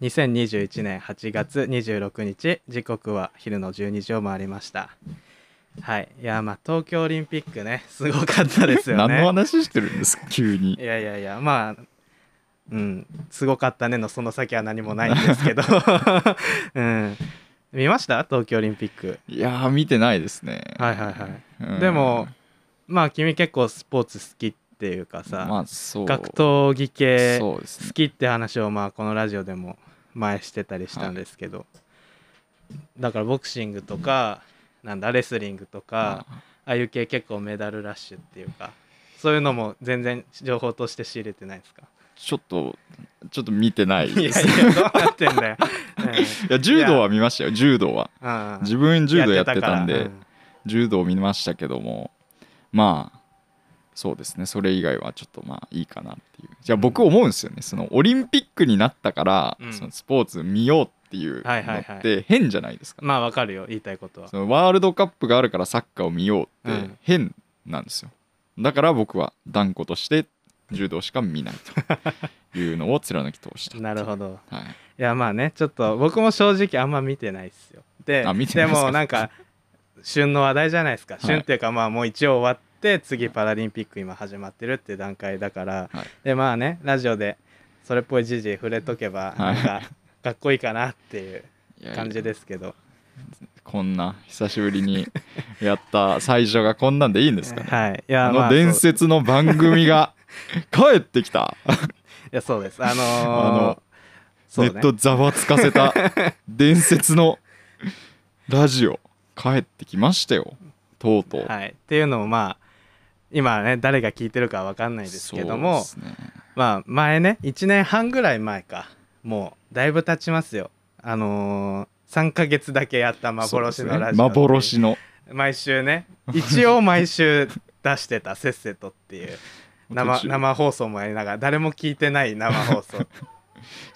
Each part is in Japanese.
2021年8月26日時刻は昼の12時を回りました。はい。いやまあ東京オリンピックね すごかったですよね。何の話してるんですか急に。いやいやいやまあうんすごかったねのその先は何もないんですけど。うん。見ました？東京オリンピック。いやー見てないですね。はいはいはい、うん。でもまあ君結構スポーツ好きっていうかさ、まあそう。格闘技系好きって話をまあこのラジオでも前してたりしたんですけど、だからボクシングとかなんだレスリングとかああいう系結構メダルラッシュっていうかそういうのも全然情報として仕入れてないですか？ちょっとちょっと見てない。いですやいやどうなってんだよ、いや柔道は見ましたよ柔道は。自分柔道やってたんで柔道見ましたけども。まあそうですね。それ以外はちょっとまあいいかなっていう。じゃあ僕思うんですよね。そのオリンピックになったから、うん。そのスポーツ見ようっていうはいはいはいのって変じゃないですか、うんまあわかるよ。言いたいことは。そのワールドカップがあるからサッカーを見ようってうん。変なんですよ。だから僕は断固として柔道しか見ないと いうのを貫き通した。なるほど。はい。いやまあねちょっと僕も正直あんま見てないっすよ。ででもなんか旬の話題じゃないですか、い。旬っていうかまあもう一応終わって次パラリンピック今始まってるって段階だから、はい。でまあねラジオでそれっぽい時事触れとけばはい。なんかかっこいいかなっていういやいや。感じですけど。こんな久しぶりにやった最初がこんなんでいいんですかね？はい。いやあまあの伝説の番組が 帰ってきた。いやそうです。あのーあのネットざわつかせた伝説の ラジオ帰ってきましたよ。とうとう、はい。っていうのもまあ今ね誰が聞いてるかわかんないですけどもね。まあ前ね1年半ぐらい前か。もうだいぶ経ちますよ。あのー、3ヶ月だけやった幻のラジオ、ね。幻の。毎週ね一応毎週出してたせっせとっていう。生生放送もやりながら誰も聞いてない生放送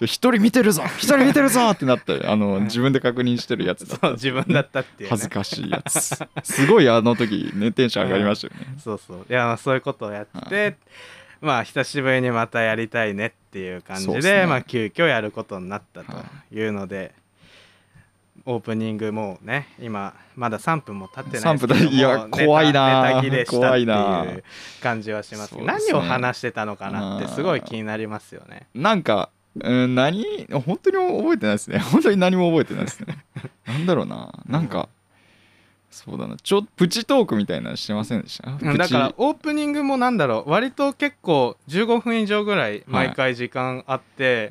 一人見てるぞ一人見てるぞ ってなってあのうん自分で確認してるやつ。だった自分だったっていう、ね、恥ずかしいやつ。すごいあの時ねテンション上がりましたよね、そうそう。いやまあそういうことをやって、まあ久しぶりにまたやりたいねっていう感じでね。まあ急遽やることになったとい。うので、オープニングもうね今まだ3分も経ってないですけど3分だ。いや怖いなネタ切れしたって怖いう感じはしますけね。何を話してたのかなってすごい気になりますよね。なんか、うん、何？本当に覚えてないですね。本当に何も覚えてないですね。なんだろうな。なんか、そうだな。ちょプチトークみたいなのしてませんでした？だからオープニングもなんだろう。割と結構15分以上ぐらい毎回時間あって、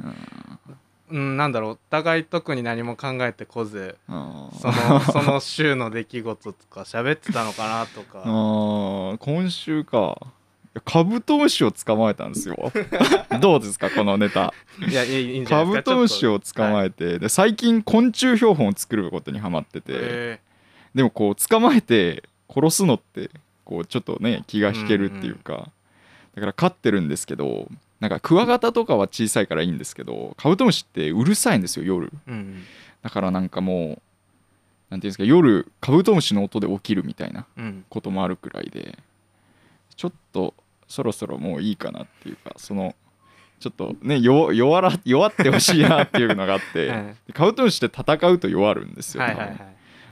うん、なんだろう。お互い特に何も考えてこずうんその その週の出来事とか喋ってたのかなとあかー今週かカブトムシを捕まえたんですよ。どうですかこのネタ。いやいいいいんじゃなカブトムシを捕まええて、で最近昆虫標本を作ることにハマってて、えでもこう捕まえて殺すのってこうちょっとね気が引けるっていうか、だから飼ってるんですけどなんかクワガタとかは小さいからいいんですけどカブトムシってうるさいんですよ夜。うん。だからなんかもうなんていうんですか夜カブトムシの音で起きるみたいなうん。こともあるくらいでちょっとそろそろもういいかなっていうかそのちょっとね弱弱ら弱ってほしいなっていうのがあって、うんでカブトムシって戦うと弱るんですよ、はいはいはい。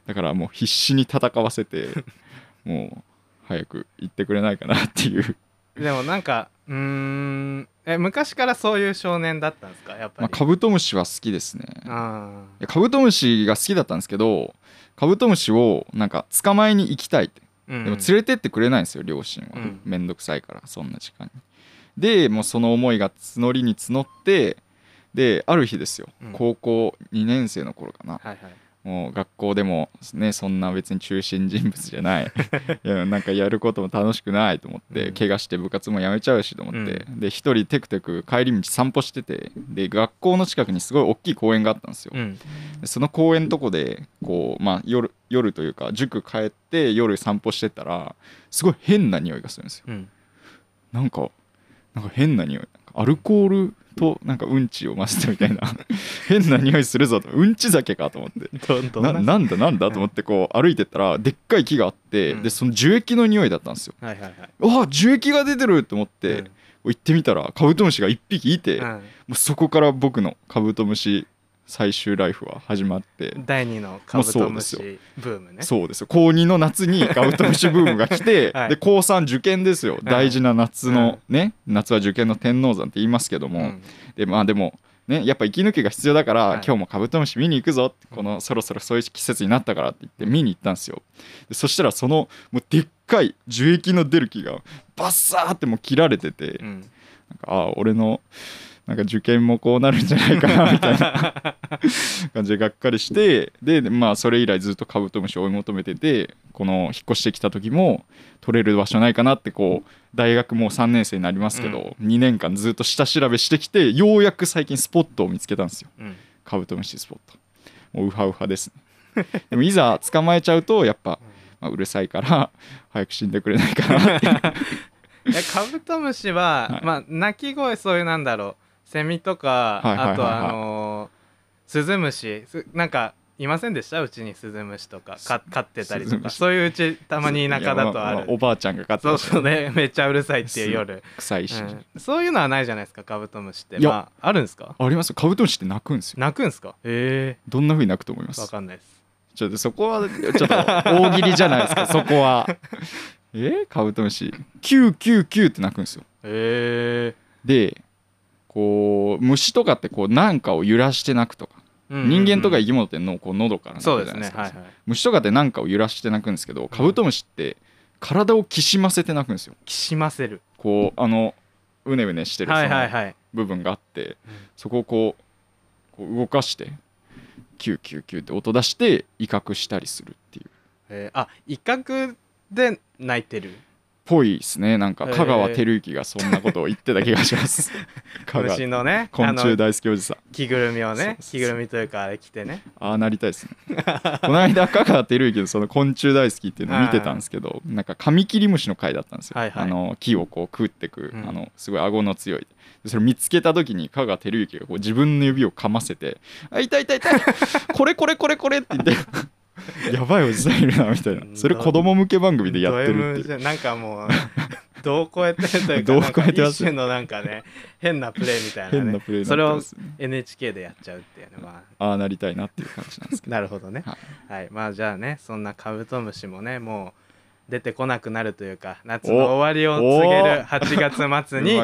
だからもう必死に戦わせて もう早く行ってくれないかなっていう、でもなんかうーんえ昔からそういう少年だったんですかやっぱまあ、り、カブトムシは好きですね。カブトムシが好きだったんですけどカブトムシをなんか捕まえに行きたいってでも連れてってくれないんですよ両親は、うん。めんどくさいからそんな時間に。でもうその思いが募りに募ってである日ですよ、うん。高校2年生の頃かな。はいはい。もう学校でもねそんな別に中心人物じゃない。いやなんかやることも楽しくないと思って、うん。怪我して部活もやめちゃうしと思って、で一人テクテク帰り道散歩しててで学校の近くにすごい大きい公園があったんですよ、うん。でその公園のとこでこう、まあ、夜夜というか塾帰って夜散歩してたらすごい変な匂いがするんですよ。うん。なんかなんか変な匂い。アルコールとなんかうんちを混ぜたみたいな。変な匂いするぞと。うんち酒かと思って。どな。んだなんだと思ってこう歩いてったらでっかい木があって、うん。でその樹液の匂いだったんですよ。はいはいはい。あ樹液が出てると思って、うん。行ってみたらカブトムシが1匹いて、もうん。うそこから僕のカブトムシ最終ライフは始まって第二のカブトムシブームね。そうですよ。高2の夏にカブトムシブームが来て、はい。で高3受験ですよ。ん大事な夏のね、夏は受験の天王山って言いますけども、うん。でまあでもねやっぱ息抜きが必要だから、はい。今日もカブトムシ見に行くぞ。ってこのそろそろそういう季節になったからって言って見に行ったんですよ。でそしたらそのもうでっかい樹液の出る木がバッサーってもう切られてて、うん。なんかああ俺のなんか受験もこうなるんじゃないかなみたいな。感じでがっかりしてでまあそれ以来ずっとカブトムシを追い求めててこの引っ越してきた時も取れる場所ないかなってこう大学もう3年生になりますけど、2年間ずっと下調べしてきてようやく最近スポットを見つけたんですよ。うん。カブトムシスポット。もうウハウハですね。でもいざ捕まえちゃうとやっぱ、まあ、うるさいから早く死んでくれないかなってえ カブトムシは、はい。まあ鳴き声そういうなんだろうセミとか、はいはいはいはい。あとあのースズムシ。すなんかいませんでした？うちにスズムシとか。か飼ってたりとか。そういううちたまに田舎だとあいやままるおばあちゃんが飼ってそうそうね。めっちゃうるさいっていう夜、臭いし、うん。そういうのはないじゃないですか？カブトムシって。まああるんですか？ありますよ。カブトムシって鳴くんですよ。鳴くんですか？へどんな風に鳴くと思いまえわすかんないです。ちょっとそこはちょっと大喜利じゃないですか？そこは。え？カブトムシ。999って鳴くんですよ。へでこう虫とかってこうなんかを揺らして鳴くとか、え人間とか生き物ってのこう喉から鳴くじそうですね。はいはい。虫とかってなんかを揺らして鳴くんですけどカブトムシって体をきしませて鳴くんですよ。きしませる。こうあのうねうねしてるそのはい部分があってそこをこうこう動かして999って音出して威嚇したりするっていう。えーあ威嚇で鳴いてるぽいですね。なんか香川照之がそんなことを言ってた気がします。香川虫のね昆虫大好きおじさん。着ぐるみをね着ぐるみというかあれ着てね。ああなりたいですね。この間香川照之のその昆虫大好きっていうのを見てたんですけど なんかカミキリムシの回だったんですよ、はいはい。あの木をこう食ってく、うん。あのすごい顎の強い。でそれ見つけた時に香川照之がこう自分の指をかませて「あ痛い痛い痛い。これこれこれこれ」って言って やばいおじさんいるなみたいな。それ子供向け番組でやってるって。なんかもう度を超えてるというかなんか一種のなんかね変なプレイみたいなね。変なプレイになそれを NHK でやっちゃうっていうねまあああなりたいなっていう感じなんですけど。なるほどね。はい。はい。まあじゃあねそんなカブトムシもねもう出てこなくなるというか夏の終わりを告げるお8月末うに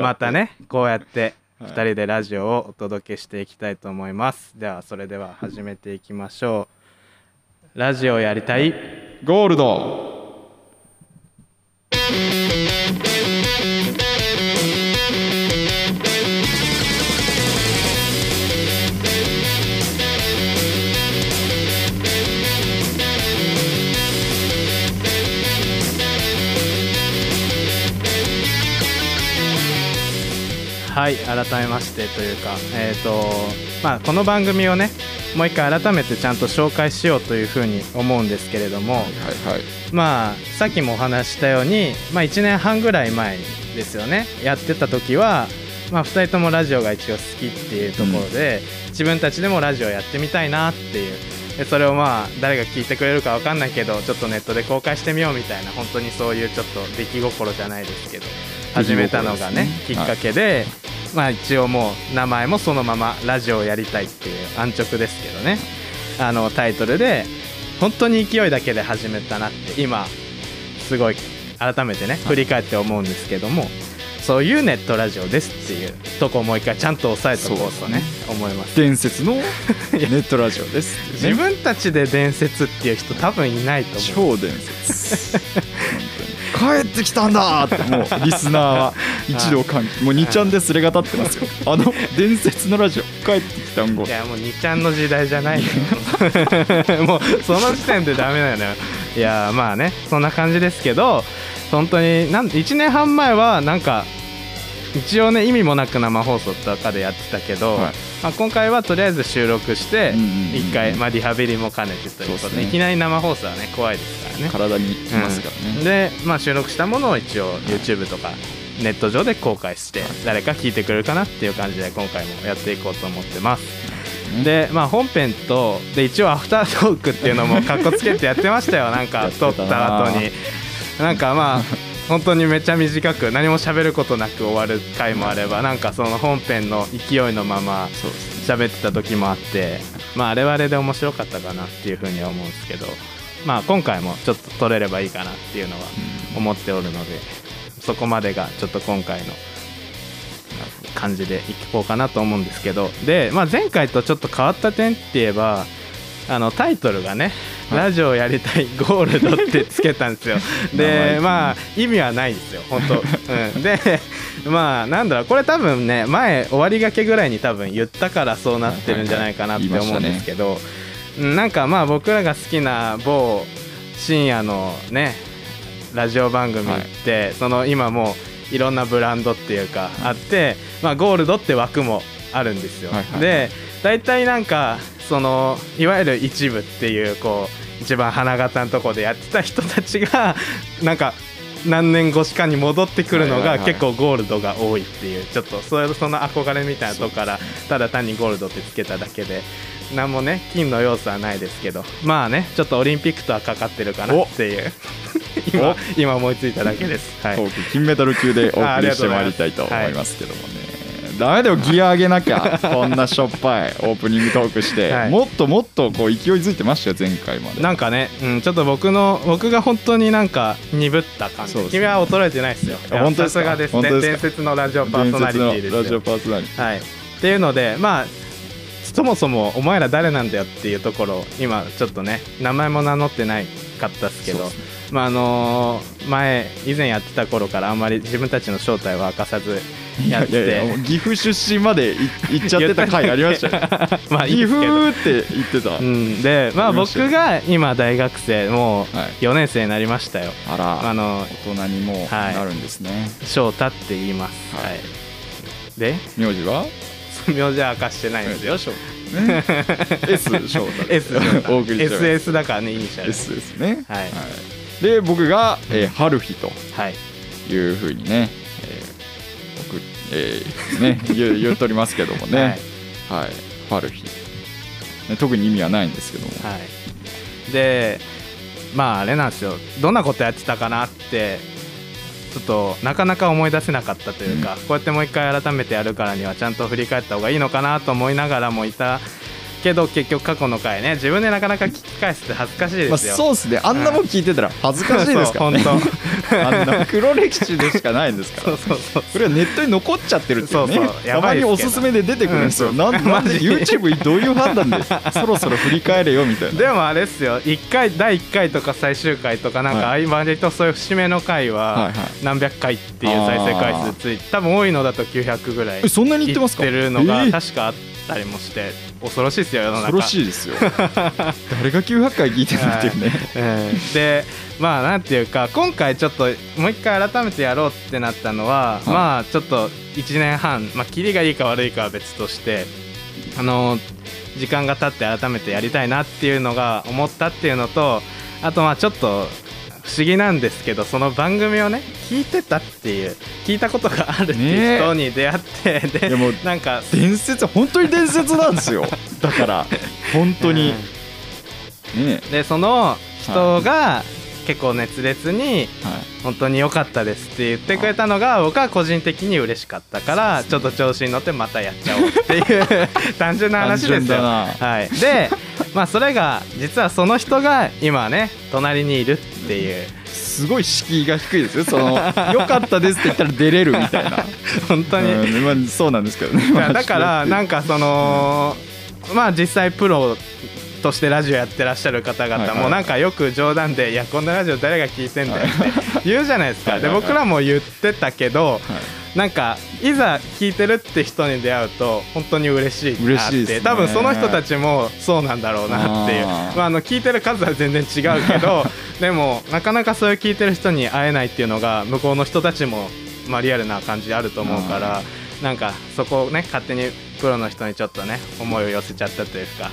またねこうやってはい。2人でラジオをお届けしていきたいと思います。ではそれでは始めていきましょうラジオやりたい。ゴールド。はい改めましてというかえっ、とまあこの番組をねもう一回改めてちゃんと紹介しようというふうに思うんですけれどもはいはい。まあさっきもお話ししたように、まあ、1年半ぐらい前ですよね。やってた時は、まあ、2人ともラジオが一応好きっていうところで、自分たちでもラジオやってみたいなっていう。でそれをまあ誰が聞いてくれるか分かんないけどちょっとネットで公開してみようみたいな本当にそういうちょっと出来心じゃないですけど始めたのがねねきっかけで、まあ一応もう名前もそのままラジオをやりたいっていう安直ですけどね。あのタイトルで本当に勢いだけで始めたなって今すごい改めてね振り返って思うんですけどもそういうネットラジオですっていうとこをもう一回ちゃんと押さえておこうとね思います。伝説の ネットラジオです自分たちで伝説っていう人多分いないと思う。超伝説 帰ってきたんだ。ってもうリスナーは一度歓喜。もう2ちゃんですれが立ってますよ。あの伝説のラジオ。帰ってきたんご。いやもう2ちゃんの時代じゃない もうその時点でダメなのよいやまあねそんな感じですけど本当になん1年半前はなんか一応ね意味もなく生放送とかでやってたけど、はいまあ、今回はとりあえず収録してうんうんうんうん。一回、まあ、リハビリも兼ねてということでね。いきなり生放送はね怖いですからね。体にきますからね、うん。で、まあ、収録したものを一応 YouTube とかネット上で公開して誰か聞いてくれるかなっていう感じで今回もやっていこうと思ってます。でまあ本編とで一応アフタートークっていうのもかっこつけてやってましたよ。なんか 撮った後に。なんかまあ本当にめっちゃ短く何も喋ることなく終わる回もあればなんかその本編の勢いのまま喋ってた時もあってまああれはあれで面白かったかなっていうふうには思うんですけどまあ今回もちょっと撮れればいいかなっていうのは思っておるのでそこまでがちょっと今回の感じでいこうかなと思うんですけど。で、まあ、前回とちょっと変わった点って言えばあのタイトルがね「はい。ラジオやりたいゴールド」ってつけたんですよ。でまあ意味はないですよ本当、うん、でまあなんだろうこれ多分ね前終わりがけぐらいに多分言ったからそうなってるんじゃないかなって思うんですけど、うんなんかまあ僕らが好きな某深夜のねラジオ番組って、その今もういろんなブランドっていうかあって、まあ、ゴールドって枠もあるんですよ。はいはいはい。で大体なんかそのいわゆる一部っていうこう一番花形のとこでやってた人たちがなんか何年越しかに戻ってくるのが結構ゴールドが多いっていう。ちょっとそれその憧れみたいなとこからただ単にゴールドってつけただけで何もね金の要素はないですけど。まあねちょっとオリンピックとはかかってるかなっていう。今お。今思いついただけです。はい。金メダル級でお送りしてまいりたいと思いますけどもね、ダメだよギア上げなきゃ。こんなしょっぱいオープニングトークして、はい。もっともっとこう勢いづいてましたよ前回まで。なんかね、うん、ちょっと僕の僕が本当になんか鈍った感じ、ね。君は衰えてないですよ。本当ですか？さすがですね。伝説のラジオパーソナリティですラジオパーソナリテはい、っていうのでまあそもそもお前ら誰なんだよっていうところを今ちょっとね名前も名乗ってないかったですけど。まああのー前以前やってた頃からあんまり自分たちの正体を明かさず やって。やいやいや岐阜出身までい行っちゃってた回ありましたよ。まあいい岐阜って言ってた、うん、でまあ僕が今大学生もうはい4年生になりましたよ。あらあの大人にもなるんですね、翔太って言います。はい。はい。で名字は？名字は明かしてないんですよね。S 翔太 S お送り SS だからねイニシャル S ですねはい。で僕が、えー、春日とはい。いうふうにね、えーね言言っとりますけどもね。はい、春日、ね、特に意味はないんですけども、はい、でまああれなんですよ。どんなことやってたかなってちょっとなかなか思い出せなかったというか、こうやってもう一回改めてやるからにはちゃんと振り返った方がいいのかなと思いながらもいたけど結局過去の回ね。自分でなかなか聞き返すって恥ずかしいでまあ、すよ。そうですね。あんなもん聞いてたら恥ずかしいですからね、そう あんな黒歴史でしかないんですから。そうそうそう。それはネットに残っちゃってるっていうね。そうそう。やたまばいですけど。におすすめで出てくるんですよ、うん。なんなんで YouTube どういう判断でそろそろ振り返れよみたいな。でもあれっすよ。1回第1回とか最終回とかなんかは合間でとそういう節目の回は何百回っていう再生回数ついて多分多いのだと900ぐらいえそんなに言ってますか？言ってるのがえー。確かあったりもして恐ろしいですよ世の中。恐ろしいですよ。誰が900回聞いてるっていうね、うん。でまあなんていうか今回ちょっともう一回改めてやろうってなったのは、い。まあちょっと1年半まあキリがいいか悪いかは別としてあの時間が経って改めてやりたいなっていうのが思ったっていうのとあとまあちょっと不思議なんですけどその番組をね聞いてたっていう聞いたことがあるっていう人に出会って、でいやもうなんか伝説本当に伝説なんですよ。だから本当に。うん。ねでその人が結構熱烈にはい。本当に良かったですって言ってくれたのが僕は個人的に嬉しかったからちょっと調子に乗ってまたやっちゃおうっていう 単純な話ですよ。はい、でまあそれが実はその人が今ね隣にいるっていう。すごい敷居が低いですよ。その「よかったです」って言ったら出れるみたいな。本当に、うんまあ、そうなんですけどね。だからなんかそのまあ実際プロとしてラジオやってらっしゃる方々もなんかよく冗談で「いやこんなラジオ誰が聞いてんだよ」って言うじゃないですか。で僕らも言ってたけどはい。なんかいざ聞いてるって人に出会うと本当に嬉しいなって。多分その人たちもそうなんだろうなっていう。まあ、あの聞いてる数は全然違うけど でもなかなかそういう聞いてる人に会えないっていうのが向こうの人たちも、まあ、リアルな感じあると思うからなんかそこをね勝手にプロの人にちょっとね思いを寄せちゃったというか、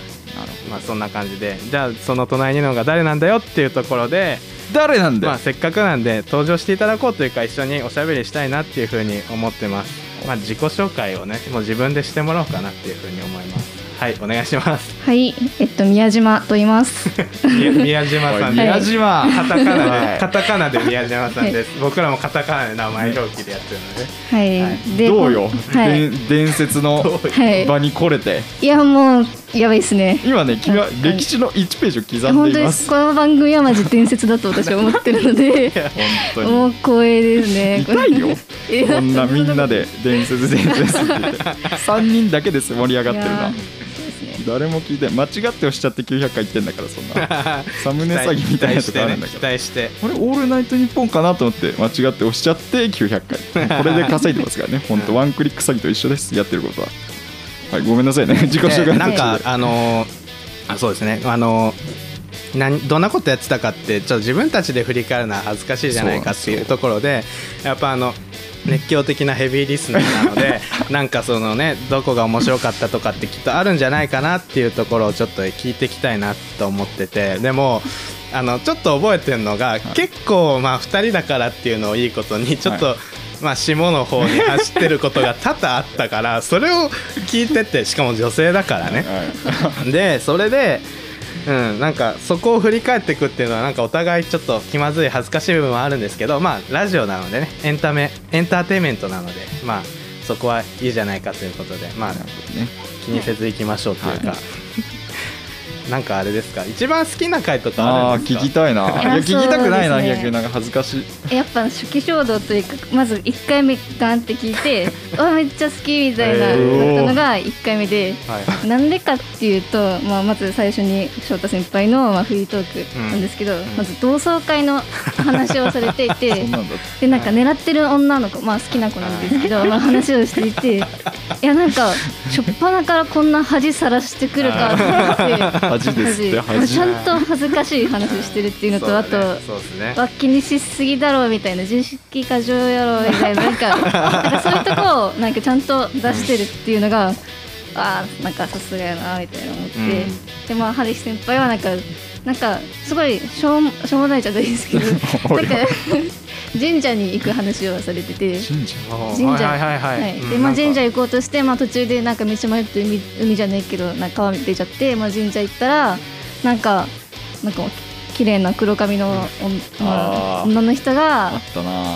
まあ、そんな感じでじゃあその隣にいるのが誰なんだよっていうところで。ど誰なんだよ、まあ、せっかくなんで登場していただこうというか一緒におしゃべりしたいなっていうふうに思ってます、まあ、自己紹介をねもう自分でしてもらおうかなっていうふうに思いますはいお願いします。はい、えっと宮島と言います。み宮島さん。宮島。カタカナはい。でカタカナで宮島さんです。僕らもカタカナで名前表記でやってるので。はい、はい。でどうよ、はい、で伝説のはい。場に来れて。いやもうやばいですね。今ね君はうん歴史の1ページを刻ん本当ででいます。す。この番組はマジ伝説だと私は思ってるので。本もう光栄ですね。痛いよ。こんなみんなで伝説伝説って言って。3人だけです盛り上がってるなそうですね誰も聞いて間違って押しちゃって900回言ってんだからそんな。サムネ詐欺みたいなとこあるんだ期から待してこれオールナイトニッポンかなと思って間違って押しちゃって900回。これで稼いでますからね。本当ワンクリック詐欺と一緒です。やってることは。はいごめんなさいね。自己紹介でなんかあのーあそうですね。あのーなんどんなことやってたかってちょっと自分たちで振り返るのは恥ずかしいじゃないかっていうところでやっぱあの熱狂的なヘビーリスナーなので なんかそのねどこが面白かったとかってきっとあるんじゃないかなっていうところをちょっと聞いていきたいなと思っててでもあのちょっと覚えてるのが、結構まあ2人だからっていうのをいいことにちょっと、はまあ、下の方に走ってることが多々あったからそれを聞いててしかも女性だからね。はい。でそれで、うん、なんかそこを振り返っていくっていうのはなんかお互いちょっと気まずい恥ずかしい部分はあるんですけどまあラジオなのでねエンタメエンターテインメントなのでまあそこはいいじゃないかということでまあね。気にせずいきましょうというか、はなんかあれですか？一番好きな回とかあああるんですか？聞きたいな。いいやや聞きたくないなね逆になんか恥ずかしい。やっぱ初期衝動というかまず1回目ガンって聞いて あめっちゃ好きみたいなへー。なったのが1回目ではい。なんでかっていうと、まあ、まず最初に翔太先輩の、まあ、フリートークなんですけど、まず同窓会の話をされていて でなんか狙ってる女の子、まあ、好きな子なんですけど、まあ、話をしていていやなんか初っ端からこんな恥さらしてくるかと思って恥ですって恥。ちゃんと恥ずかしい話してるっていうのと、あと。そうですね。わ気にしすぎだろうみたいな自意識過剰やろうみたいななんか なんかそういうとこをなんかちゃんと出してるっていうのがあーなんかさすがやなみたいな思って、うん。でまあ春日先輩はなんかなんかすごいしょうしょうもないじゃないですけど なんか神社に行く話をされてて。神社？神社。はいでまあ、神社行こうとして、まあ、途中でなんか道迷って海海じゃねえけどなんか川出ちゃって、まあ、神社行ったらなんかなんか綺麗な黒髪の女の人が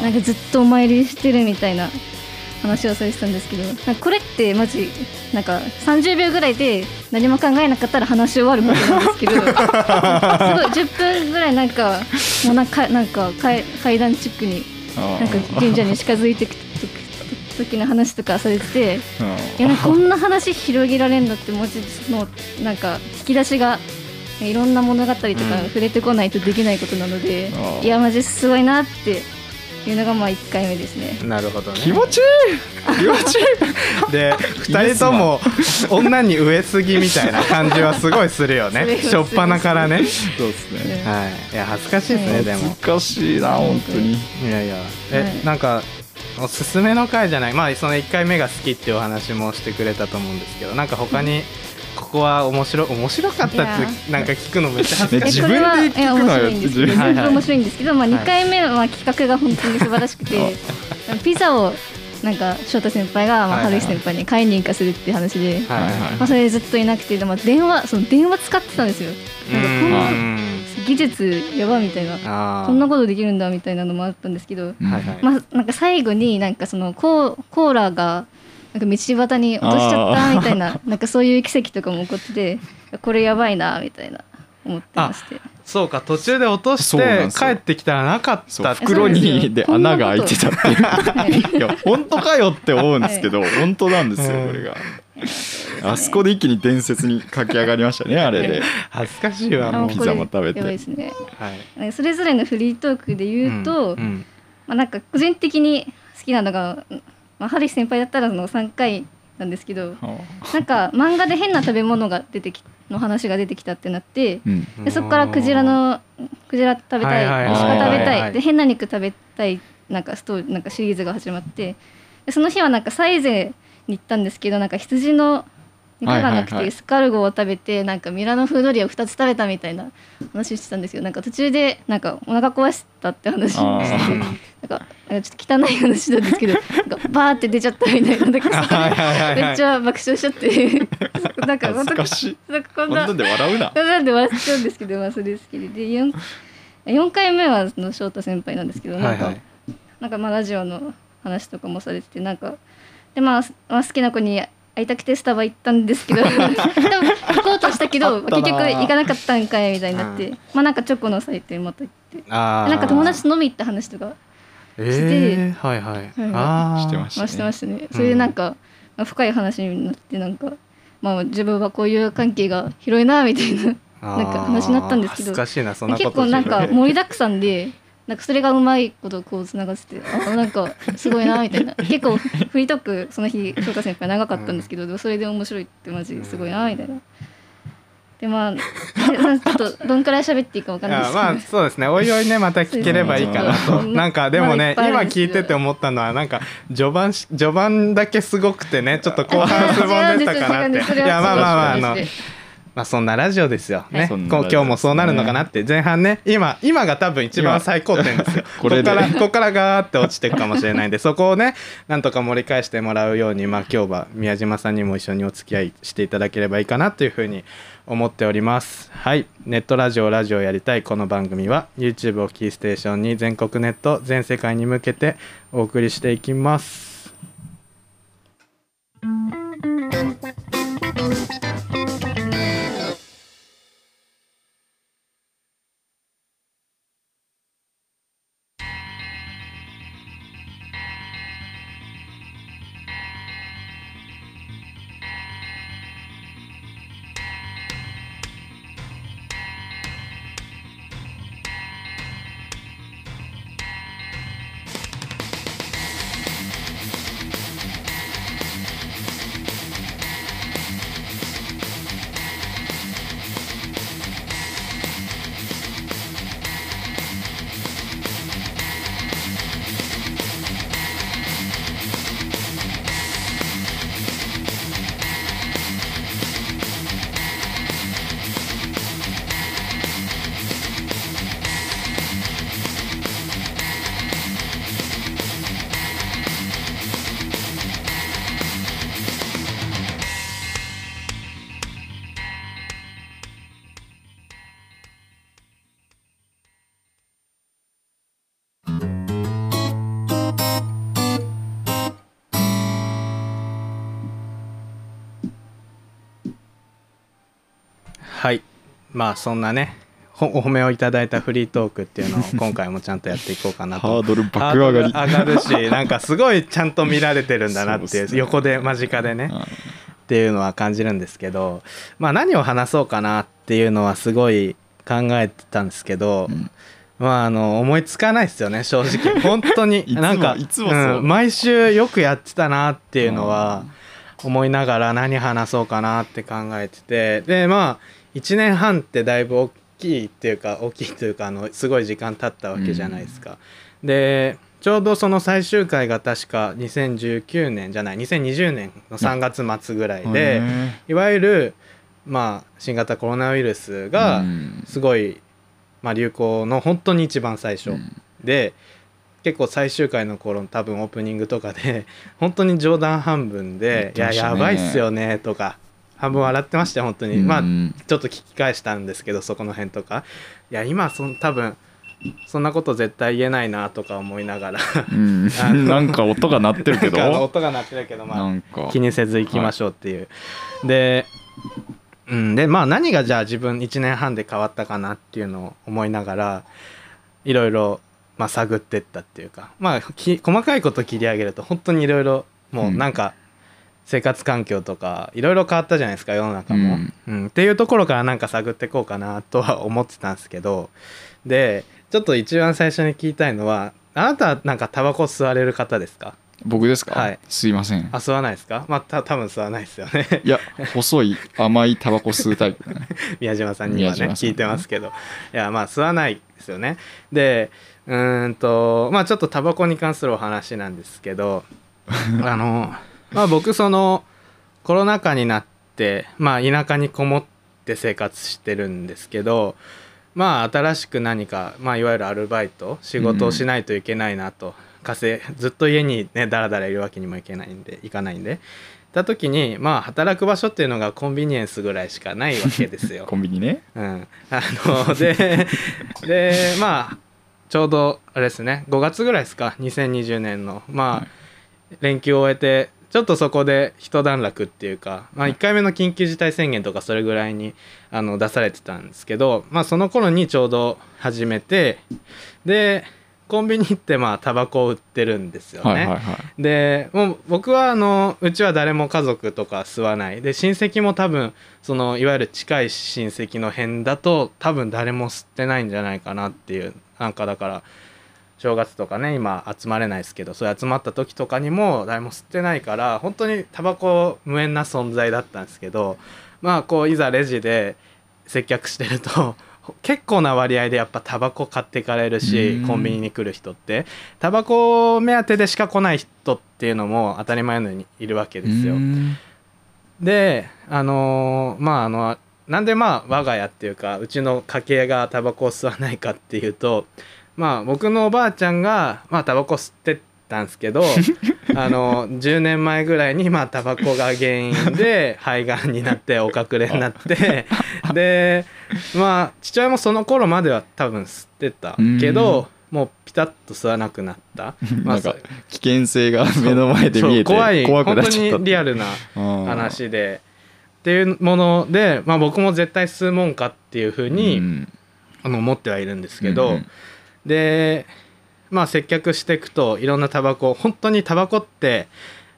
なんかずっとお参りしてるみたいな話をされてたんですけどこれってマジなんか30秒ぐらいで何も考えなかったら話し終わることなんですけど すごい10分ぐらいなんかもうなんかなんか階階段チックになんか神社に近づいてく時の話とかされててうんいやこんな話広げられるんだって文字のなんか引き出しがいろんな物語とか触れてこないとできないことなので、いやマジすごいなっていうのがまあ1回目ですね。なるほどね。気持ちいい。気持ちいい。で2人とも女に飢えすぎみたいな感じはすごいするよね。する初っ端からね。そうですね。はい。いや恥ずかしいですねうんでも。難しいな本当に。いやいや。え、はい。なんかおすすめの回じゃない。まあその1回目が好きっていうお話もしてくれたと思うんですけどなんか他にここは面白面白かったってなんか聞くのめっちゃ恥ずかしい。自分で聞くのよこれは面白いんですけど自分はいはい。全然面白いんですけど、まあ、はい。2回目は企画が本当に素晴らしくて、ピザをなんか翔太先輩がまあはいはい春日先輩に買いに行かせるっていう話で、はいはいはい。はいまあ、それでずっといなくてでも電話その電話使ってたんですよ。なんかこんうなん技術やばみたいな。こんなことできるんだみたいなのもあったんですけど、うん。はいはい。まあ、なんか最後になんかそのコーコーラがなんか道端に落としちゃったみたいななんかそういう奇跡とかも起こっててこれやばいなみたいな思ってまして。そうか。途中で落として帰ってきたらなかった袋にで穴が開いてたっていう。はいいや本当かよって思うんですけど本当なんですようん。これが。あそこで一気に伝説に駆け上がりましたねあれで。恥ずかしいわもう。ピザも食べて。ですね。はい。なんかそれぞれのフリートークで言うと、んん。まあ、なんか個人的に好きなのが、まあ、春日先輩だったらその3回なんですけどなんか漫画で変な食べ物が出てきの話が出てきたってなってうん。でそこからクジラのクジラ食べたいはいはい鹿はい食べたい、はいで変な肉食べたいなんかストなんかシリーズが始まって。でその日はなんかサイゼに行ったんですけどなんか羊の肉がなくて、スカルゴを食べてなんかミラノ風ドリアを2つ食べたみたいな話してたんですよ。なんか途中でなんかお腹壊したって話をしてちょっと汚い話なんですけど バーって出ちゃったみたいなめっちゃ爆笑しちゃって。なんか本当なんかこんななんで笑うな。なんで笑っちゃうんですけど、まあ、それですけどで 4, 4回目はその翔太先輩なんですけどなんか、はいはい。なんかまあラジオの話とかもされててなんかでまあ、まあ、好きな子に会いたくてスタバ行ったんですけど でも行こうとしたけど結局行かなかったんかいみたいになって、うまあなんかチョコの祭典また行ってなんか友達と飲み行った話とかえー、はいはい、してましたまあしてましたね。それでなんか、まあ深い話になってなんかまあ自分はこういう関係が広いなみたいななんか話になったんですけど。結構なんか盛りだくさんでなんかそれがうまいことこうつながっててあなんかすごいなみたいな。結構フリートークその日翔太先輩長かったんですけど、でもそれで面白いってマジすごいなみたいな。でまあちょっとどんくらい喋っていいかわかんないです。けど、あまあそうですね。おいおいねまた聞ければいいかなと。うん。なんかでもね今聞いてて思ったのはなんか序盤し序盤だけすごくてねちょっと後半すぼんでたかなって。いやまあまあまああのまあそんなラジオですよね、そんなこうラジオ今日もそうなるのかなって前半ね。今今が多分一番最高点ですよ。これで。ここからここからガーって落ちていくかもしれないんでそこをねなんとか盛り返してもらうようにまあ今日は宮島さんにも一緒にお付き合いしていただければいいかなというふうに思っております。はい。ネットラジオラジオやりたいこの番組は YouTube をキーステーションに全国ネット全世界に向けてお送りしていきます。はい。まあそんなねほお褒めをいただいたフリートークっていうのを今回もちゃんとやっていこうかなと。ハードル爆上がり。上がるし なんかすごいちゃんと見られてるんだなっていうね。横で間近でねうん。っていうのは感じるんですけどまあ何を話そうかなっていうのはすごい考えてたんですけど、うん。まああの思いつかないですよね正直。本当になんかいつもう。ん毎週よくやってたなっていうのは思いながら何話そうかなって考えててでまあ1年半ってだいぶ大きいっていうか大きいというかあのすごい時間経ったわけじゃないですか。でちょうどその最終回が確か2019年じゃない2020年の3月末ぐらいで、へいわゆるまあ新型コロナウイルスーがうん。すごい、まあ、流行の本当に一番最初、うん。で結構最終回の頃多分オープニングとかで本当に冗談半分言で「いややばいっすよね」とか半分笑ってましたよ本当に、うんまあちょっと聞き返したんですけどそこの辺とか。いや今そん多分そんなこと絶対言えないなとか思いながら。うん。なんか音が鳴ってるけど？音が鳴ってるけどまあ気にせず行きましょうっていう、で,、うん、でまあ何がじゃあ自分1年半で変わったかなっていうのを思いながらいろいろ、まあ、探ってったっていうか。まあき細かいこと切り上げると本当にいろいろもうなんか生活環境とかいろいろ変わったじゃないですか世の中も、うん。うん。っていうところからなんか探っていこうかなとは思ってたんですけど。でちょっと一番最初に聞きたいのはあなたはなんかタバコ吸われる方ですか？僕ですか、はい。すいません。あ吸わないですか？まあた多分吸わないですよね。いや細い甘いタバコ吸うタイプだね。宮島さんにはね聞いてますけど。いやまあ吸わないですよね。でうーんとまあちょっとタバコに関するお話なんですけど あのまあ僕そのコロナ禍になってまあ田舎にこもって生活してるんですけどまあ新しく何か、まあ、いわゆるアルバイト仕事をしないといけないなと、稼いずっと家にねだらだらいるわけにもいけないんでいかないんでた時にまあ働く場所っていうのがコンビニエンスぐらいしかないわけですよ。コンビニね。うん、あのででまあちょうどあれですね5月ぐらいですか2020年の。まあ、はい。連休を終えてちょっとそこで一段落っていうか、まあ、1回目の緊急事態宣言とかそれぐらいにあの出されてたんですけど、まあ、その頃にちょうど始めてでコンビニ行ってまあタバコを売ってるんですよね。はいはいはい。でもう僕はあのうちは誰も家族とか吸わない。で親戚も多分そのいわゆる近い親戚の辺だと多分誰も吸ってないんじゃないかなっていうなんかだから正月とかね今集まれないですけどそういう集まった時とかにも誰も吸ってないから本当にタバコ無縁な存在だったんですけどまあこういざレジで接客してると 結構な割合でやっぱタバコ買ってかれるしうん。コンビニに来る人って。タバコ目当てでしか来ない人っていうのも当たり前のようにいるわけですよ。であのーまああのなんでまあ我が家っていうかうちの家系がタバコを吸わないかっていうとまあ僕のおばあちゃんがまあタバコ吸ってたんですけど あの10年前ぐらいにまあタバコが原因で 肺がんになってお隠れになってでまあ父親もその頃までは多分吸ってたけどもうピタッと吸わなくなった。まあなんか危険性が目の前で見えて怖い。怖くなっ本当ちゃった。にリアルなうん。話で。っていうもので、まあ、僕も絶対吸うもんかっていうふうに、うん。あの思ってはいるんですけど、うんうんでまあ接客していくといろんなタバコ本当にタバコって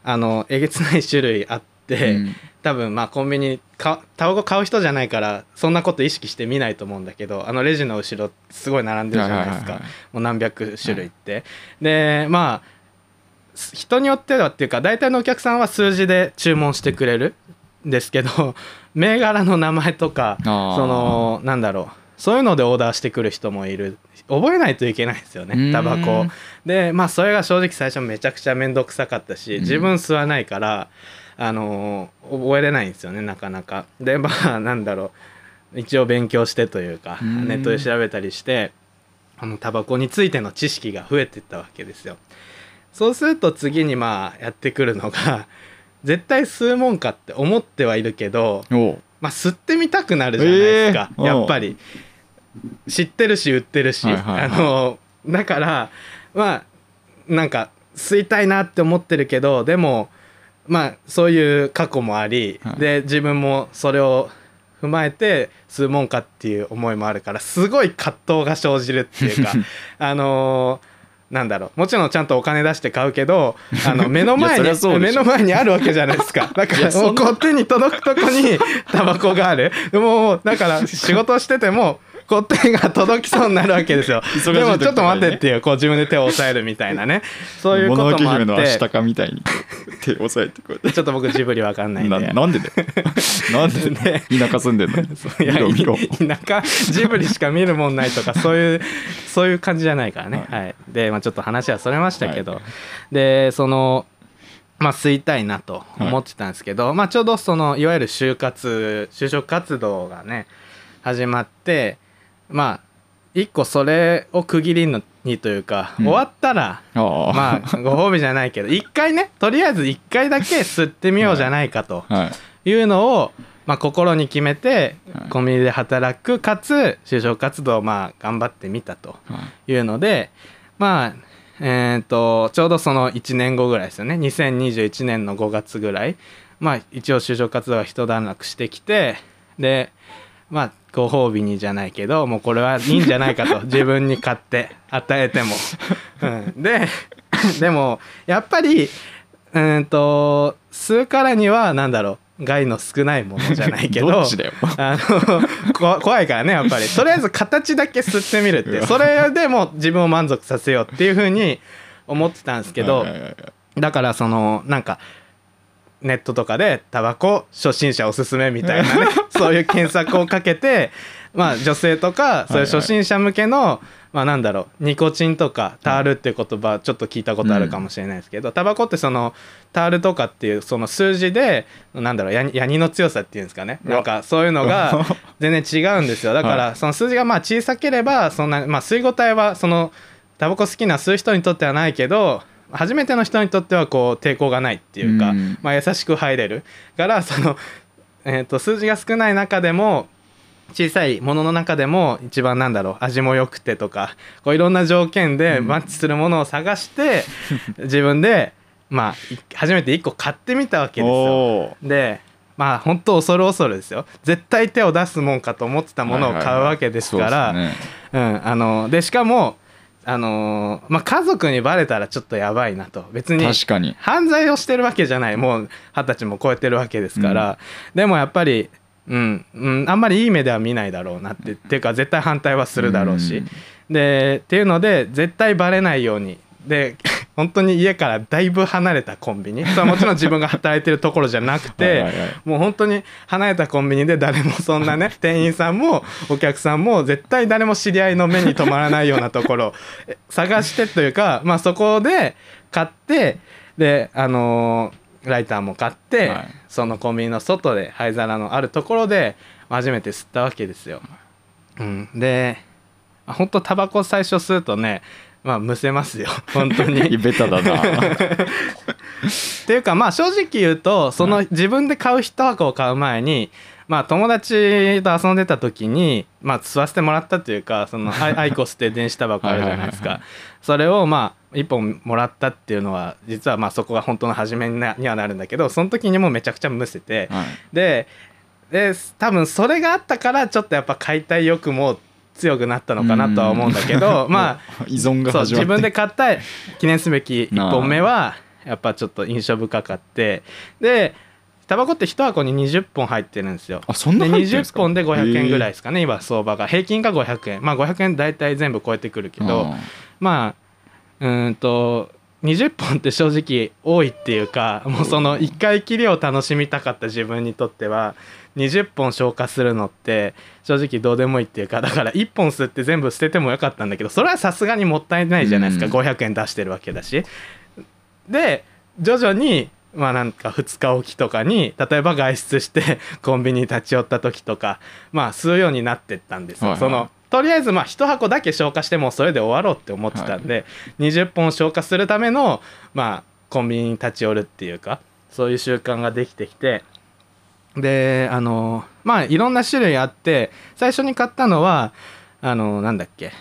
あのえげつない種類あって、うん。多分まあコンビニかタバコ買う人じゃないからそんなこと意識して見ないと思うんだけどあのレジの後ろすごい並んでるじゃないですか、はいはいはいもう何百種類って。でまあ人によってはっていうか大体のお客さんは数字で注文してくれるんですけど銘柄の名前とかそのなんだろうそういうのでオーダーしてくる人もいる。覚えないといけないんですよね。タバコ。うんでまあそれが正直最初めちゃくちゃ面倒くさかったしうん。自分吸わないから、あのー覚えれないんですよねなかなか。でまあなんだろう。一応勉強してというかうん。ネットで調べたりしてあのタバコについての知識が増えていったわけですよ。そうすると次にまあやってくるのが 絶対吸うもんかって思ってはいるけどまあ吸ってみたくなるじゃないですか、えー。やっぱり知ってるし売ってるし、はいはいはい。あのだからまあなんか吸いたいなって思ってるけどでもまあそういう過去もあり、はい。で自分もそれを踏まえて吸うもんかっていう思いもあるからすごい葛藤が生じるっていうか あのーなんだろうもちろんちゃんとお金出して買うけどあの目の前に目の前にあるわけじゃないですか。だからもうこう手に届くとこにタバコがある。もうだから仕事しててもこう手が届きそうになるわけですよ。ね。でもちょっと待ってっていうこう自分で手を押さえるみたいなね。そういうこともあっ姫のアシタてカみたいに。手押さえてこうちょっと僕ジブリわかんないんで。ななんでだよ。なんでだよ。田舎住んでんの見ろ見ろい田舎ジブリしか見るもんないとかそういうそういう感じじゃないからね、ははい。で、まあ、ちょっと話はそれましたけど、はい。でそのまあ吸いたいなと思ってたんですけど、まあちょうどそのいわゆる就活就職活動がね始まってまあ一個それを区切りにというか、うん。終わったらまあご褒美じゃないけど一回ねとりあえず一回だけ吸ってみようじゃないかと。はい。いうのを、まあ、心に決めてはい。コンビニで働くかつ就職活動をまあ頑張ってみたとはい。いうのでまあえー、とちょうどその1年後ぐらいですよね。2021年の5月ぐらい。まあ一応就職活動が一段落してきてでまあご褒美にじゃないけどもうこれはいいんじゃないかと 自分に買って与えても。うん、で でもやっぱりうーんと吸うからにはなんだろう害の少ないものじゃないけど どあのこ怖いからねやっぱり。とりあえず形だけ吸ってみるってそれでも自分を満足させようっていうふうに思ってたんですけどだからそのなんかネットとかでタバコ初心者おすすめみたいなね。そういう検索をかけてまあ女性とかそういう初心者向けのまあなんだろうニコチンとかタールっていう言葉ちょっと聞いたことあるかもしれないですけどタバコってそのタールとかっていうその数字でなんだろうヤニヤニの強さっていうんですかね。なんかそういうのが 全然違うんですよ。だかはらその数字がまあ小さければそんなまあ水合体はそのタバコ好きな吸う人にとってはないけど初めての人にとってはこう抵抗がないっていうか、うん。まあ、優しく入れるから その、えー、と数字が少ない中でも小さいものの中でも一番なんだろう味も良くてとかこういろんな条件でマッチするものを探して、自分でまあい初めて1個買ってみたわけですよ。でまあ本当恐る恐るですよ。絶対手を出すもんかと思ってたものを買うわけですからはいはいはい。そうですね。うんあのでしかもあのーまあ家族にバレたらちょっとやばいなと。別に確かに。犯罪をしてるわけじゃないもう二十歳も超えてるわけですから、でもやっぱり、うんうん、あんまりいい目では見ないだろうなってっていうか絶対反対はするだろうし、でっていうので絶対バレないように。で本当に家からだいぶ離れたコンビニ。それはもちろん自分が働いてるところじゃなくてはいもう本当に離れたコンビニで誰もそんなね 店員さんもお客さんも絶対誰も知り合いの目に留まらないようなところ探してというか、まあ、そこで買ってであのーライターも買って、はい。そのコンビニの外で灰皿のあるところで初めて吸ったわけですよ。うん、で本当タバコ最初吸うとねまあむせますよ。本当に。ベタだな。っていうかまあ正直言うとそのはい。自分で買う一箱を買う前にまあ友達と遊んでた時にまあ吸わせてもらったというかそのアイコスって電子タバコあるじゃないですか。それをまあ1本もらったっていうのは実はまあそこが本当の初めになにはなるんだけどその時にもめちゃくちゃむせて。はい。でで多分それがあったからちょっとやっぱ買いたい欲も強くなったのかなとは思うんだけどまあ 依存がそう始まって。自分で買った記念すべき1本目はやっぱちょっと印象深かって。でタバコって1箱に20本入ってるんですよ。あそんなで20入ってるんですか？本で500円ぐらいいですかね今相場が。平均が500円。まあ500円大体全部超えてくるけどまあうーんと20本って正直多いっていうかもうその1回きりを楽しみたかった自分にとっては20本消化するのって正直どうでもいいっていうかだから1本吸って全部捨ててもよかったんだけどそれはさすがにもったいないじゃないですか、うん500円出してるわけだし。で徐々にまあなんか2日おきとかに例えば外出して コンビニに立ち寄った時とかまあ吸うようになってったんですよ。はいはいそのとりあえずまあ1箱だけ消化してもそれで終わろうって思ってたんで、20本消化するためのまあコンビニに立ち寄るっていうかそういう習慣ができてきてであのまあいろんな種類あって最初に買ったのはあのなんだっけ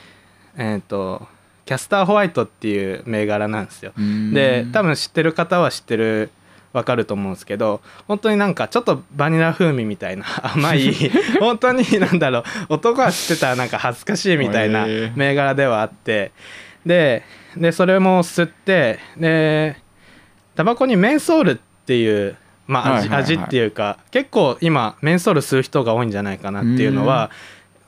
えっ、とキャスターホワイトっていう銘柄なんですよ。で多分知ってる方は知ってるわかると思うんですけど本当になんかちょっとバニラ風味みたいな 甘い本当になんだろう男は知ってたらなんか恥ずかしいみたいな銘柄ではあってででそれも吸ってでタバコにメンソールっていう、まあ味はいはいはい。味っていうか結構今メンソール吸う人が多いんじゃないかなっていうのは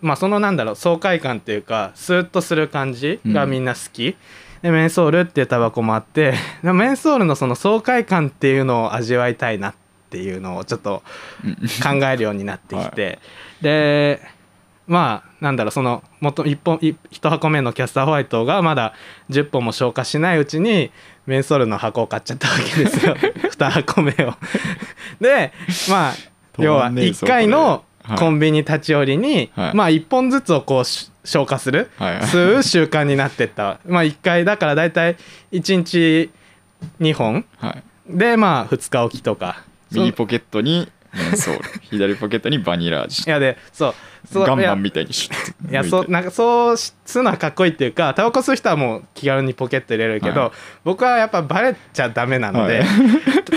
まあそのなんだろう爽快感っていうかスーッとする感じがみんな好き、でメンソールっていうタバコもあって メンソールのその爽快感っていうのを味わいたいなっていうのをちょっと考えるようになってきて、でまあなんだろうそのもと1本1箱目のキャスターホワイトがまだ10本も消化しないうちにメンソールの箱を買っちゃったわけですよ。2箱目を。でまあ要は1回のコンビニ立ち寄りに、はい。まあ1本ずつをこうし消化する、はい。はい吸う習慣になってった。まあ1回だから大体1日2本。はい。でまあ2日おきとか。右ポケットにメンソール。左ポケットにバニラ味。いやでそうガンマンみたいにシュッていやそうなんかそうするのはかっこいいっていうかタバコ吸う人はもう気軽にポケット入れるけど、はい。僕はやっぱバレちゃダメなので、はい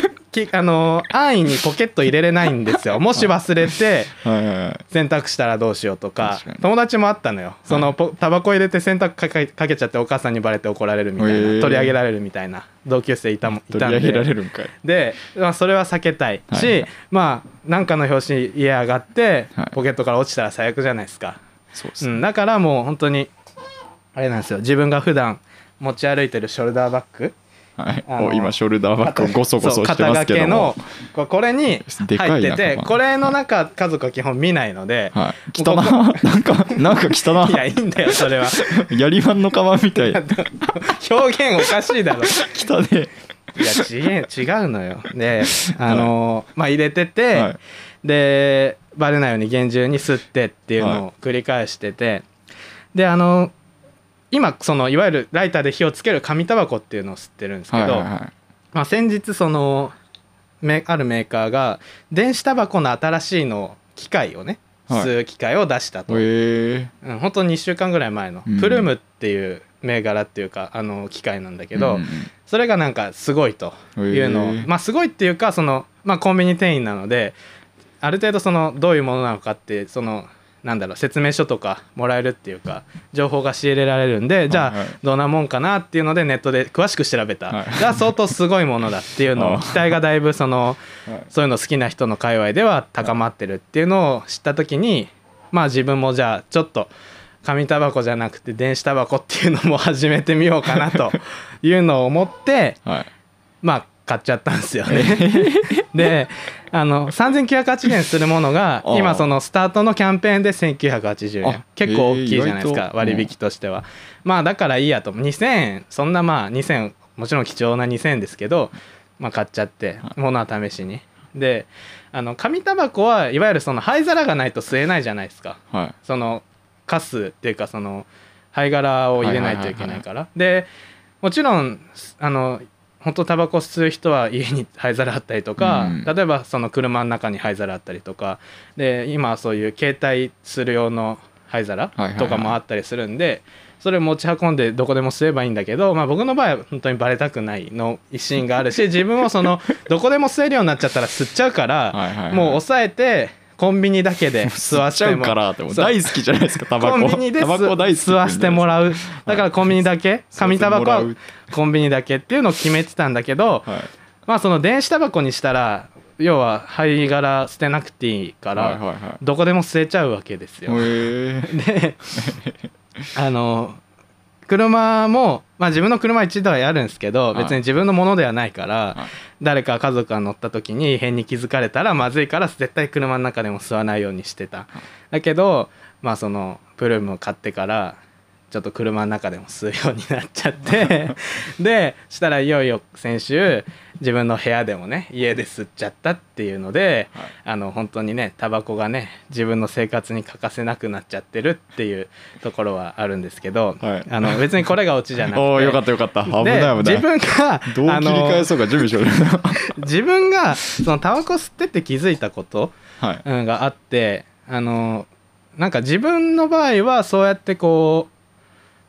きあの安易にポケット入れれないんですよ。もし忘れて洗濯したらどうしようとか友達もあったのよ。そのポタバコ入れて洗濯かけかけちゃってお母さんにバレて怒られるみたいな、へー取り上げられるみたいな同級生いたもいたん取り上げられでるんかい。で、まあ、それは避けたいし、はいはい。まあなんかの拍子に家上がって、はい。ポケットから落ちたら最悪じゃないですか。そうですね。うん、だからもう本当にあれなんですよ。自分が普段持ち歩いてるショルダーバッグはい。あのお今ショルダーバッグをゴソゴソしてますけども。のここれに入っててこれ。の中家族は基本見ないので、はい。汚ななんかなんか汚な。いやいいんだよそれは。やりまんのカバンみたい表現おかしいだろ。汚ね。いや違え違うのよ。であのまあ入れてて、はい。でバレないように厳重に吸ってっていうのを繰り返してて、であの今そのいわゆるライターで火をつける紙タバコっていうのを吸ってるんですけど、はいはいはい。まあ、先日そのめあるメーカーが電子タバコの新しいの機械をねはい。吸う機械を出したと、へえ。うん、本当に2週間ぐらい前の、うん。プルームっていう銘柄っていうかあの機械なんだけど、うんうんそれがなんかすごいというのを、まあすごいっていうかその、まあ、コンビニ店員なのである程度そのどういうものなのかってそのなんだろう説明書とかもらえるっていうか情報が仕入れられるんでじゃあどんなもんかなっていうのでネットで詳しく調べた、はい。じゃあ相当すごいものだっていうの あを期待がだいぶそのはい。そういうの好きな人の界隈では高まってるっていうのを知った時にまあ自分もじゃあちょっと紙タバコじゃなくて電子タバコっていうのも始めてみようかなというのを思って はい。まあ買っちゃったんですよね。であの3980円するものが今そのスタートのキャンペーンで1980円あ結構大きいじゃないですへえ意外とか割引としては。まあだからいいやと2000円そんなまあ2000もちろん貴重な2000円ですけど、まあ、買っちゃってものは試しに。であの紙タバコはいわゆるその灰皿がないと吸えないじゃないですか。はいそのカスっていうかその灰殻を入れないといけないから、でもちろんあの本当タバコ吸う人は家に灰皿あったりとか、うん。例えばその車の中に灰皿あったりとかで今はそういう携帯する用の灰皿とかもあったりするんで、それ持ち運んでどこでも吸えばいいんだけど、まあ、僕の場合は本当にバレたくないの一心があるし自分もその どこでも吸えるようになっちゃったら吸っちゃうから、もう抑えてコンビニだけで吸 わ吸っちゃうせてもからってもう大好きじゃないですかタバコ。コンビニでタバコ大好き吸わせてもら う。だからコンビニだけ吸紙タバコはコンビニだけっていうのを決めてたんだけどはい。まあその電子タバコにしたら要は灰殻捨てなくていいからどこでも吸えちゃうわけですよ。であの車も、まあ、自分の車一台あるんですけどはい。別に自分のものではないから、はい。誰か家族が乗った時に異変に気づかれたらまずいから絶対車の中でも吸わないようにしてた。だけどまあそのプルームを買ってからちょっと車の中でも吸うようになっちゃって。でしたらいよいよ先週自分の部屋でもね家で吸っちゃったっていうので、はい。あの本当にねタバコがね自分の生活に欠かせなくなっちゃってるっていうところはあるんですけど、はい。あの別にこれがオチじゃなくて。おおよかったよかった。危ない危でない。自分がどうあ切り替えのそうか準備しよ。う 自分がそのタバコ吸ってって気づいたことはい。うんがあってあのなんか自分の場合はそうやってこう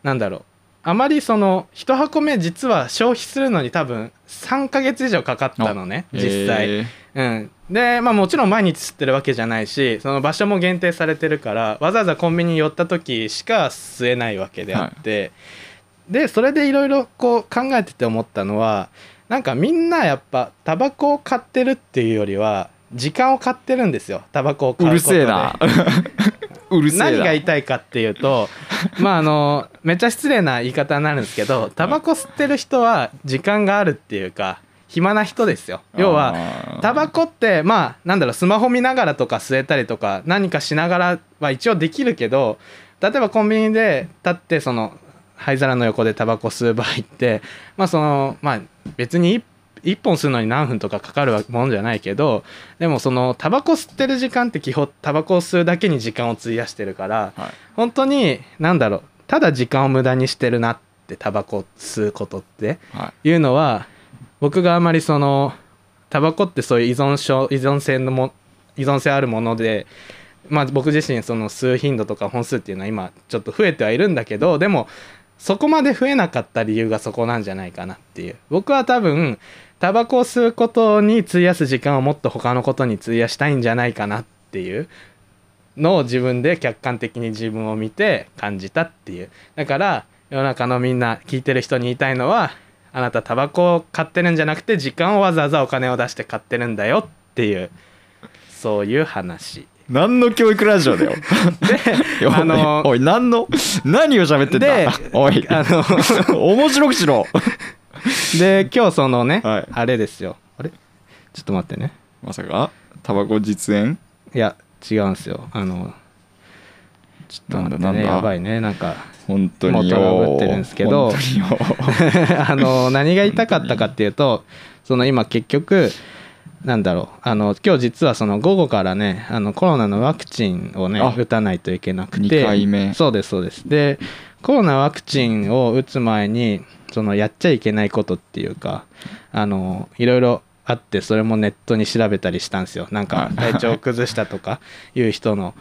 なんだろう。あまりその1箱目実は消費するのに多分3ヶ月以上かかったのね実際、へうん、でまあもちろん毎日吸ってるわけじゃないしその場所も限定されてるからわざわざコンビニに寄った時しか吸えないわけであって、でそれでいろいろこう考えてて思ったのはなんかみんなやっぱタバコを買ってるっていうよりは時間を買ってるんですよ。タバコを買ーううことで。るせえなうるせえな何が言いたいかっていうと まああのめっちゃ失礼な言い方になるんですけどタバコ吸ってる人は時間があるっていうか暇な人ですよ。要はタバコってまあなんだろうスマホ見ながらとか吸えたりとか何かしながらは一応できるけど例えばコンビニで立ってその灰皿の横でタバコ吸う場合ってまあそのまあ別に1本吸うのに何分とかかかるものじゃないけどでもそのタバコ吸ってる時間って基本タバコを吸うだけに時間を費やしてるからはい。本当になんだろうただ時間を無駄にしてるなってタバコを吸うことってはい。いうのは僕があまりそのタバコってそういう依存症依存性のも依存性あるもので、まあ、僕自身その吸う頻度とか本数っていうのは今ちょっと増えてはいるんだけどでもそこまで増えなかった理由がそこなんじゃないかなっていう。僕は多分タバコを吸うことに費やす時間をもっと他のことに費やしたいんじゃないかなっていうのを自分で客観的に自分を見て感じたっていう。だから世の中のみんな聞いてる人に言いたいのはあなたタバコを買ってるんじゃなくて時間をわざわざお金を出して買ってるんだよっていう。そういう話。何の教育ラジオだよであのおいおい何の何を喋ってんでだおい。あの 面白くしろ で今日そのね、はい。あれですよ。あれ？ちょっと待ってね。まさかタバコ実演？いや違うんですよ。あのちょっと待ってなんだなんだ？ねやばいね。なんか本当によもうトラブってるんですけど。本当によ あの何が言いたかったかっていうとその今結局なんだろう。あの今日実はその午後からねあのコロナのワクチンをねあ打たないといけなくて。二回目。そうですそうです。でコロナワクチンを打つ前にそのやっちゃいけないことっていうかあのいろいろあってそれもネットに調べたりしたんですよ。なんか体調を崩したとかいう人の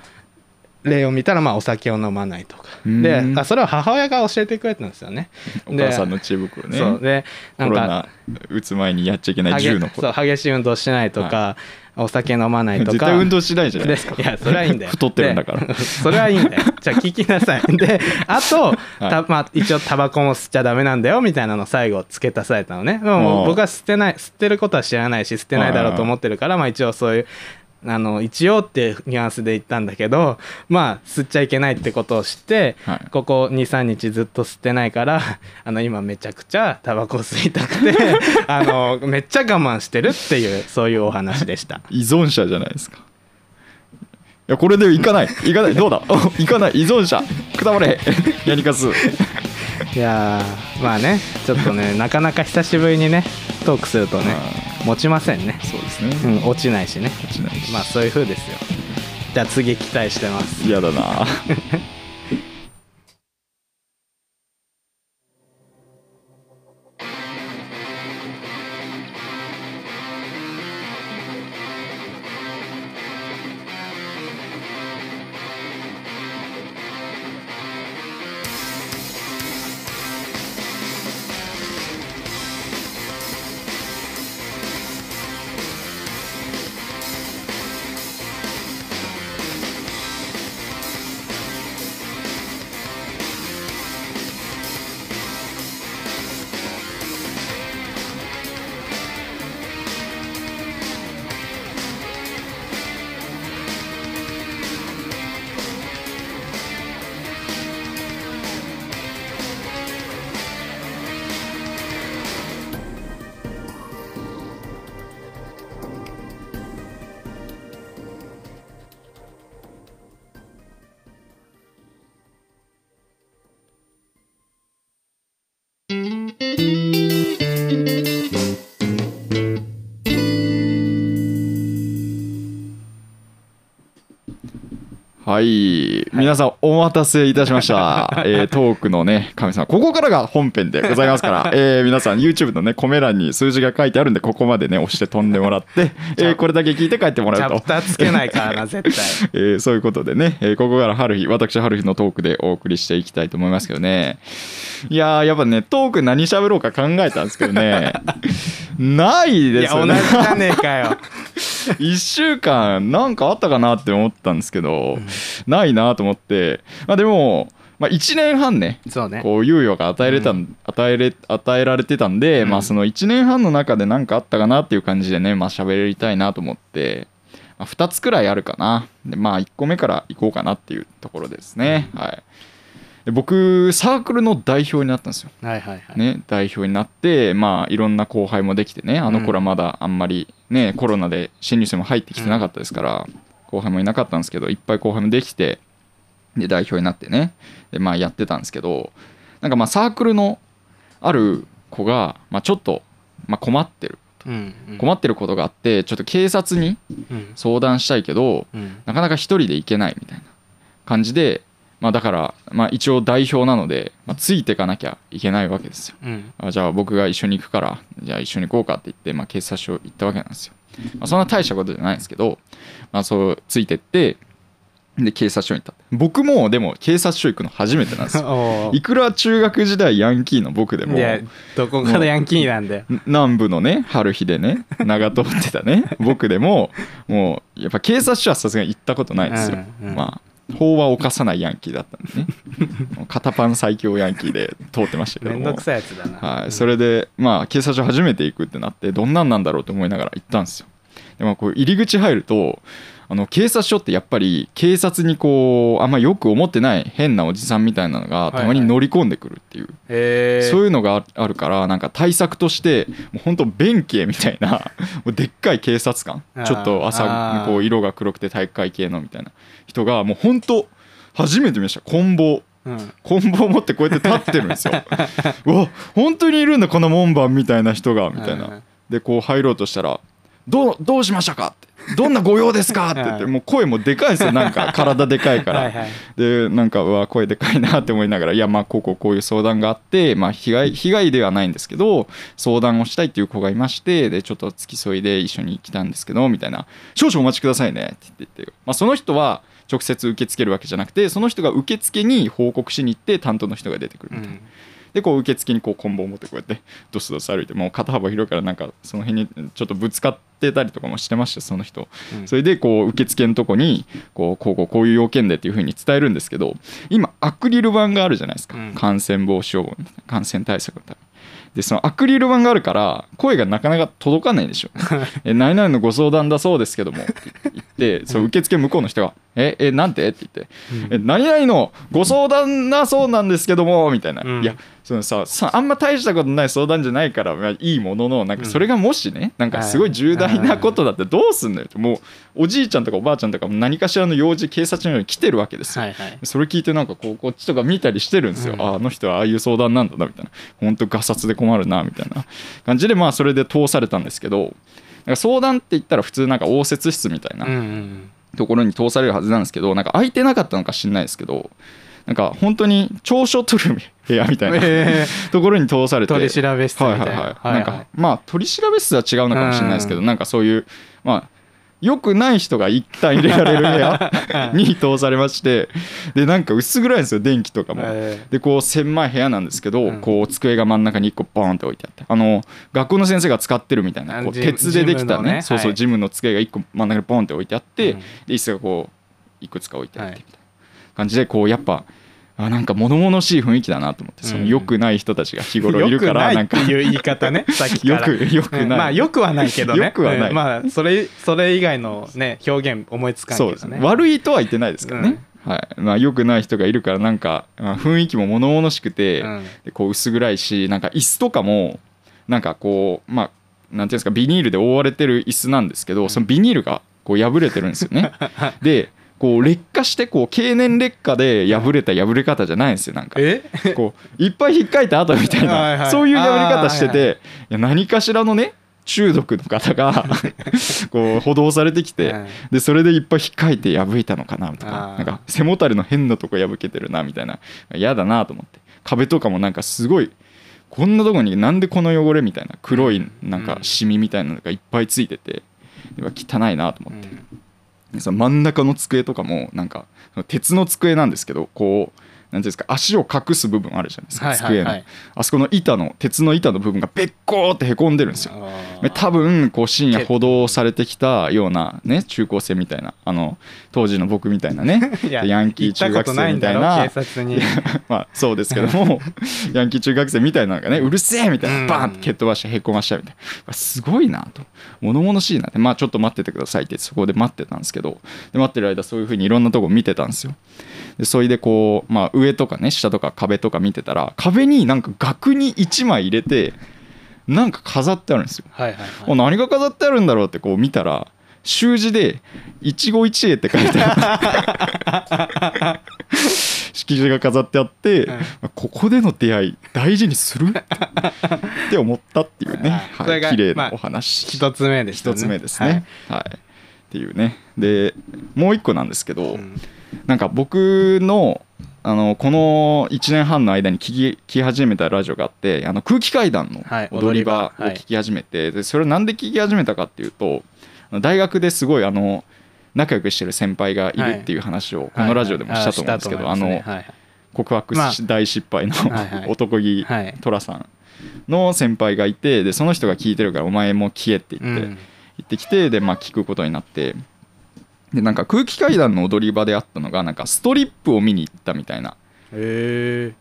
例を見たらまあお酒を飲まないとか。うん。であそれを母親が教えてくれたんですよね。お母さんの知恵袋ね。そう。でなんかコロナ打つ前にやっちゃいけない10のこと。そう激しい運動しないとか、お酒飲まないとか。絶対運動しないじゃないですか。でいやそれはいいんだよ。太ってるんだから。でそれはいいんだよ。じゃあ聞きなさい。であと、たまあ、一応タバコも吸っちゃダメなんだよみたいなのを最後付け足されたのね。でもうん僕は吸ってない吸ってることは知らないし吸ってないだろうと思ってるからまあ一応そういうあの一応っていうニュアンスで言ったんだけどまあ吸っちゃいけないってことを知って、はい。ここ23日ずっと吸ってないから あの今めちゃくちゃタバコ吸いたくて あのめっちゃ我慢してるっていうそういうお話でした。依存者じゃないですか。いやこれでいかない。いかない。どうだ？いかない。依存者。くたばれやりかす。いやーまあねちょっとねなかなか久しぶりにねトークするとね持ちませんね。そうですね、うん落ちないしね。落ちないし。まあそういう風ですよ。じゃあ次期待してます。嫌だな はい。皆さんお待たせいたしました、えートークのね神様。ここからが本編でございますから、えー皆さん YouTube のねコメ欄に数字が書いてあるんでここまでね押して飛んでもらって、えーこれだけ聞いて帰ってもらうと。チャプターつけないからな絶対。えーそういうことでね、えーここから春日私春日のトークでお送りしていきたいと思いますけどね。いやーやっぱねトーク何喋ろうか考えたんですけどね。ないいですよね。や同じじゃねえかよ。1週間なんかあったかなって思ったんですけど、ないなと思ってまあでも、まあ、1年半ねそうね。こう猶予が与えれたん、与えれ与えられてたんで、うん。まあその1年半の中で何かあったかなっていう感じでねまあ喋りたいなと思って、まあ、2つくらいあるかな。でまあ1個目からいこうかなっていうところですね、はい。で僕サークルの代表になったんですよ。はいはいはい、ね、代表になって、まあ、いろんな後輩もできてねあの頃はまだあんまり、ねコロナで新入生も入ってきてなかったですから、後輩もいなかったんですけどいっぱい後輩もできてで代表になってねで、まあ、やってたんですけどなんかまあサークルのある子が、まあ、ちょっと、まあ、困ってるうんうん。困ってることがあってちょっと警察にうん。相談したいけどうん。なかなか一人で行けないみたいな感じで、まあ、だから、まあ、一応代表なので、まあ、ついていかなきゃいけないわけですよ。うん。あじゃあ僕が一緒に行くからじゃあ一緒に行こうかって言って、まあ、警察署行ったわけなんですよ、まあ、そんな大したことじゃないんですけど、まあ、そうついてってで警察署に行った僕もでも警察署行くの初めてなんですよ。いくら中学時代ヤンキーの僕でもいやどこからヤンキーなんだよ南部のね春日でね 長通ってたね僕でももうやっぱ警察署はさすがに行ったことないんですよ、うんうん。まあ法は犯さないヤンキーだったんでね。もう肩パン最強ヤンキーで通ってましたけども。めんどくさいやつだな。はい、それでまあ警察署初めて行くってなってどんなんなんだろうと思いながら行ったんですよ。でもこう入り口入るとあの警察署ってやっぱり警察にこうあんまよく思ってない変なおじさんみたいなのがたまに乗り込んでくるっていう、へえそういうのがああるからなんか対策としてもう本当弁慶みたいな でっかい警察官ちょっとあ朝ー。こう色が黒くて体育会系のみたいな人がもう本当初めて見ました。棍棒。うん。棍棒持ってこうやって立ってるんですよ。うわ本当にいるんだこの門番みたいな人がみたいうんなでこう入ろうとしたらどうどうしましたか?」って「どんなご用ですか? 」って言ってはい。もう声もでかいんですよなんか。体でかいから。でなんかうわ声でかいなって思いながらいやまあこうこうこういう相談があってまあ被害被害ではないんですけど相談をしたいっていう子がいましてでちょっと付き添いで一緒に来たんですけどみたいな「少々お待ちくださいね」って言って、まあ、その人は直接受け付けるわけじゃなくてその人が受付に報告しに行って担当の人が出てくるみたいな。でこう受付にこう棍棒を持ってこうやってドスドス歩いてもう肩幅広いからなんかその辺にちょっとぶつかってたりとかもしてましたその人。うん。それでこう受付のとこにこうこうこうこういう要件でっていうふうに伝えるんですけど今アクリル板があるじゃないですか、うん。感染防止予感染対策のためにでそのアクリル板があるから声がなかなか届かないんでしょ。え何々のご相談だそうですけどもって言ってその受付向こうの人が「ええなんて?」って言って「え何々のご相談だそうなんですけども」みたいな、うん。いやそのささあんま大したことない相談じゃないから、まあ、いいもののなんかそれがもしね、なんかすごい重大なことだってどうすんのよ。ってもうおじいちゃんとかおばあちゃんとかも何かしらの用事警察のように来てるわけですよ、はいはいそれ聞いてなんかこうこっちとか見たりしてるんですよ、うん。ああの人はああいう相談なんだなみたいな。本当ガサツで困るなみたいな 感じでまあそれで通されたんですけど相談って言ったら普通なんか応接室みたいなうんうんところに通されるはずなんですけどなんか空いてなかったのか知んないですけどなんか本当に調書取る部屋みたいなえところに通されて取り調べ室みたいな。はいはいはい、はいはいなんかまあ取り調べ室は違うのかもしれないですけど、なんかそういうまあよくない人が一旦入れられる部屋 に通されましてでなんか薄暗いんですよ電気とかも。えでこう狭い部屋なんですけど、うん。こう机が真ん中に1個ボーンって置いてあってあの学校の先生が使ってるみたいなこう鉄でできたね。ね。そうそう、はい。ジムの机が1個真ん中にボーンって置いてあって、うん。で椅子がこういくつか置いてあってはいみたいな感じでこうやっぱあなんか物々しい雰囲気だなと思ってそのうん良くない人たちが日ー頃いるからよなんか。くないう言い方ね さっきよから。くよくない、うん。まあよくはないけどね。よくはない。うん。まあそれそれ以外のね表現思いつかんけどね。ね。悪いとは言ってないですけどね、はい。まあ、良くない人がいるからなんか、まあ、雰囲気も物々しくて、うん。でこう薄暗いしなんか椅子とかもなんかこうまあなんていうんですかビニールで覆われてる椅子なんですけど、そのビニールがこう破れてるんですよね。でこう劣化してこう経年劣化で破れた破れ方じゃないんですよなんか。え？こういっぱい引っかいた後みたいないそういう破れ方してていや何かしらのね中毒の方が こう補導されてきて、うんでそれでいっぱい引っかいて破いたのかなとか。なんか背もたれの変なとこ破けてるなみたいな。嫌だなと思って。壁とかもなんかすごいこんなとこになんでこの汚れみたいな黒いなんかシミみたいなのがいっぱいついてて汚いなと思って。でその真ん中の机とかもなんか鉄の机なんですけどこうなんていうんですか足を隠す部分あるじゃないですか、机の、はいあそこの板の鉄の板の部分がべっこーってへこんでるんですよ。多分こう深夜補導されてきたようなね中高生みたいなあの当時の僕みたいなね ヤンキー中学生みたいな まあそうですけども ヤンキー中学生みたいなのがねうるせえみたいうん。なバーンって蹴っ飛ばしてへこましたみたいな。すごいなと。物々しいなって。まあちょっと待っててくださいってそこで待ってたんですけど。で待ってる間そういうふうにいろんなとこ見てたんですよでそれでこう、まあ、上とかね下とか壁とか見てたら壁になんか額に1枚入れてなんか飾ってあるんですよ。はいはいおはい。何が飾ってあるんだろうってこう見たら習字で「一期一会」って書いてある。色紙が飾ってあって、うんここでの出会い大事にする？って思ったっていうね、はい、綺麗まあなお話、一つ目でしたね。一つ目ですね、はい。っていうね。でもう一個なんですけど、はいうんなんか僕のあのこの1年半の間に聞き聞き始めたラジオがあってあの空気階段のはい踊り場を踊り場。はい。聞き始めて、でそれをなんで聞き始めたかっていうと大学ですごいあの仲良くしてる先輩がいるっていう話をこのラジオでもしたと思うんですけど、あの告白大失敗の 男気寅さんの先輩がいてでその人が聞いてるからお前も聞けって言って、うん。行ってきてで、まあ、聞くことになってでなんか空気階段の踊り場であったのがなんかストリップを見に行ったみたいな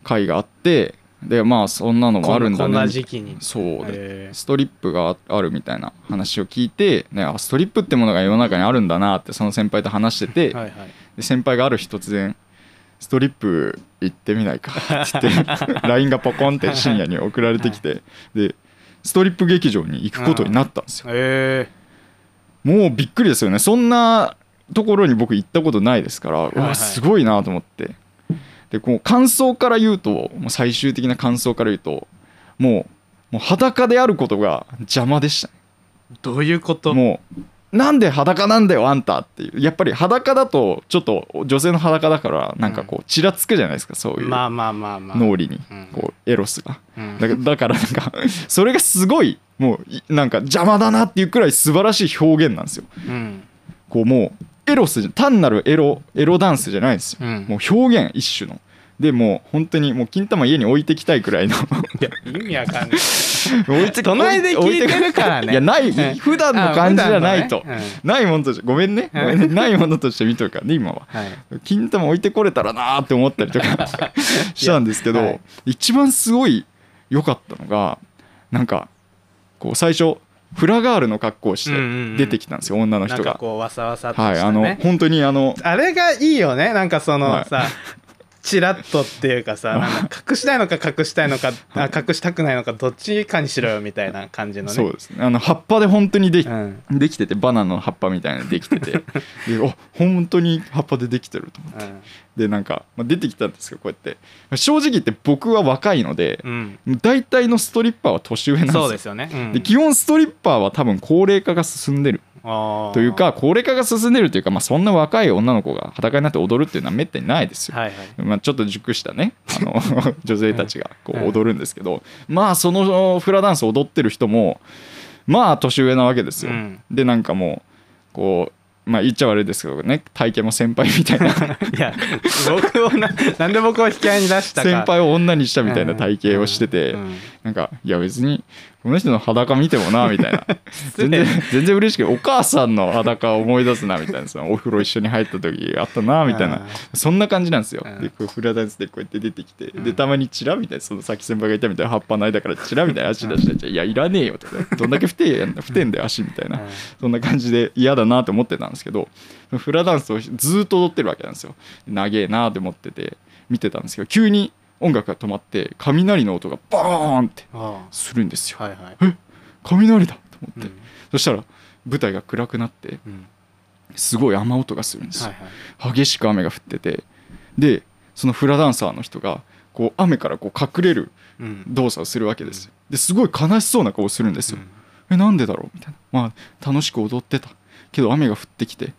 回があってでまあそんなのもあるんだね。こんな時期に。そう。でストリップがあるみたいな話を聞いて、ね、あストリップってものが世の中にあるんだなってその先輩と話してて、はいはい。で先輩がある日突然「ストリップ行ってみないか」って言って LINE がポコンって深夜に送られてきてでストリップ劇場に行くことになったんですよ。へもうびっくりですよね。そんなところに僕行ったことないですから、うはい。わすごいなと思って。でこう感想から言うともう最終的な感想から言うともうもう裸であることが邪魔でしたね。どういうこと？もうなんで裸なんだよあんたっていう。やっぱり裸だとちょっと女性の裸だからなんかこうちらつくじゃないですかそういうまあまあまあまあ。脳裏にうん。こうエロスが。うん。だからだからなんか それがすごいもういなんか邪魔だなっていうくらい素晴らしい表現なんですよ。うん。こうもうエロスじゃ単なるエロエロダンスじゃないですよ。うん。もう表現一種の。でもう本当にもう金玉家に置いてきたいくらいの。いや意味わかんない。置いて隣で聞いてるからね。いやないうん。普段の感じじゃないと。あ普段のねないものとしてごめんね。ごめんね。ないものとして見とるからね今は。うんはい。金玉置いてこれたらなーって思ったりとか したんですけど、はい。一番すごい良かったのがなんかこう最初フラガールの格好をしてうんうんうん。出てきたんですよ、女のなん人が。かこうわさわさっとはい、あの本当にあの あれがいいよねなんかその、はい。さチラッとっていうかさなんか隠したいのか隠したいのかあ隠したくないのかどっちかにしろよみたいな感じのね。そうですね。あの葉っぱで本当にでき,、うん。できててバナナの葉っぱみたいなのできてて。でお本当に葉っぱでできてると思ってでなんか、まあ、出てきたんですけどこうやって。正直言って僕は若いのでうん、うん大体のストリッパーは年上なんですよ。そうですよね、うん。で基本ストリッパーは多分高齢化が進んでる。というか高齢化が進んでるというか、まあ、そんな若い女の子が裸になって踊るっていうのはめったにないですよ。はいはい。まあ、ちょっと熟したねあの 女性たちがこうん。う踊るんですけど。まあそのフラダンス踊ってる人もまあ年上なわけですよ。うん。でなんかもうこうまあ言っちゃ悪いですけどね体型も先輩みたいな。いや僕をななんで僕を引き合いに出したか。先輩を女にしたみたいな体型をしててうんうん。なんかいや別にこの人の裸見てもなみたいな。全然失全然嬉しくお母さんの裸を思い出すなみたいな。その お風呂一緒に入った時あったなみたいな。そんな感じなんですよ。うん。でこうフラダンスでこうやって出てきてうん。でたまにチラみたいなそのさっき先輩がいたみたいな葉っぱの間からチラみたいな足出して「いやいらねえよ」とか「どんだけ不定やんだ不定んだよ足」みたいなうん。そんな感じで嫌だなと思ってたんですけどフラダンスをずーっと踊ってるわけなんですよ。長えなと思ってて見てたんですけど急に音楽が止まって雷の音がバーンってあするんですよ。ーはいはい。雷だと思って、うん。そしたら舞台が暗くなってうん。すごい雨音がするんですよ。はい、はい。激しく雨が降っててでそのフラダンサーの人がこう雨からこう隠れるうん。動作をするわけですよ。ですごい悲しそうな顔をするんですよ、えなんでだろう？みたいな。まあ楽しく踊ってた。けど雨が降ってきて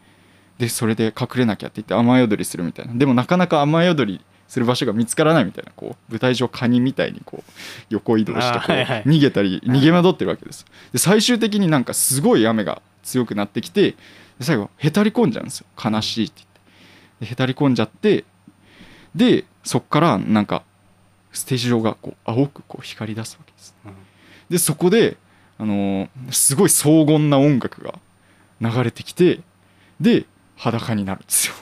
でそれで隠れなきゃって言って雨宿りするみたいな。でもなかなか雨宿りする場所が見つからないみたいなこう舞台上カニみたいにこう横移動してこう逃げたり逃げ惑ってるわけです。で最終的になんかすごい雨が強くなってきてで最後へたり込んじゃうんですよ。悲しいって言って。でへたり込んじゃってでそっからなんかステージ上がこう青くこう光り出すわけです。うん。でそこで、あのーすごい荘厳な音楽が流れてきてで裸になるんですよ。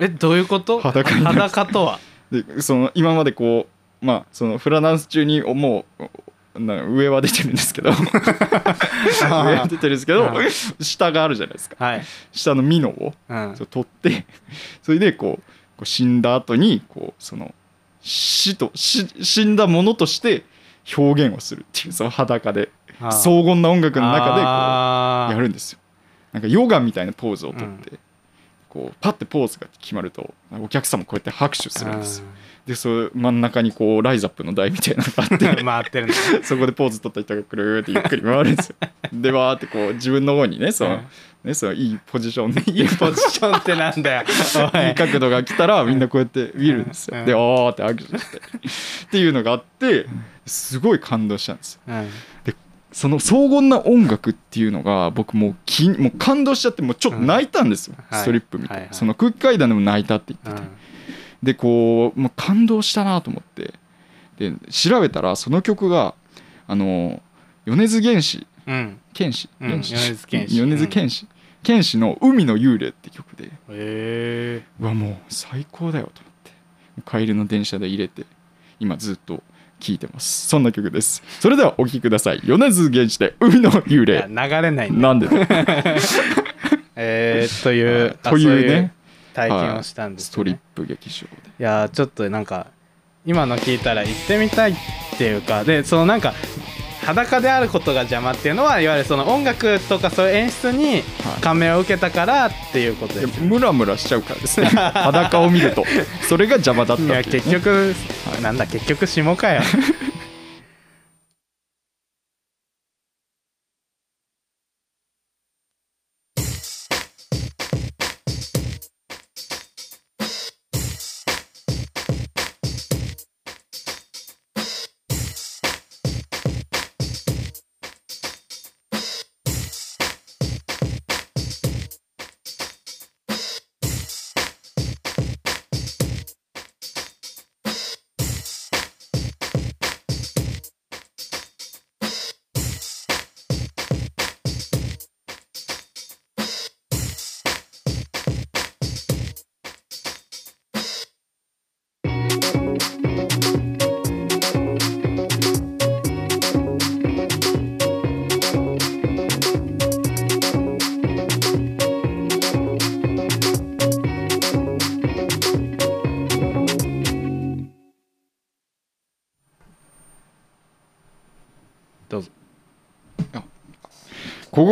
えどういうこと？裸とは？でその今までこうまあそのフラダンス中にもうな上は出てるんですけど。上は出てるんですけどうん下があるじゃないですか。はい、下のミノをうん。取ってそれでこうこう死んだ後にこうその死と死死んだものとして表現をするっていうその裸で荘厳な音楽の中でこうやるんですよ。なんかヨガみたいなポーズをとって、こうパッてポーズが決まるとお客様こうやって拍手するんですよ。でそう真ん中にこうライザップの台みたいなのがあってうん 回ってる そこでポーズ取った人がくるーってゆっくり回るんですよ。でわーってこう自分の方にねその,、ね、そのいいポジションでいいポジションってなんだよ。おいいい角度が来たらみんなこうやって見るんですよ、うん。でおーって握手して。っていうのがあってすごい感動したんですよ。うんその荘厳な音楽っていうのが僕もうきもう感動しちゃってもうちょっと泣いたんですよ、はい。ストリップ見て、はいはい。その空気階段でも泣いたって言ってて、でこうもう感動したなと思って。で調べたらその曲があの米津玄師。うん。剣士。米津玄師。米津玄師。剣士の「海の幽霊」って曲で。へえうわもう最高だよと思って。帰りの電車で入れて今ずっと聴いてます。そんな曲です。それではお聴きください。米津玄師で「海の幽霊。流れない」んだなんでだ？えー、というあというね。体験をしたんです、ね。ストリップ劇場で。いやーちょっとなんか今の聞いたら行ってみたいっていうかでそのなんか裸であることが邪魔っていうのはいわゆるその音楽とかそういう演出にはい。感銘を受けたからっていうことです。ムラムラしちゃうからですね。裸を見ると。それが邪魔だったいや結局、なんだ結局下かよ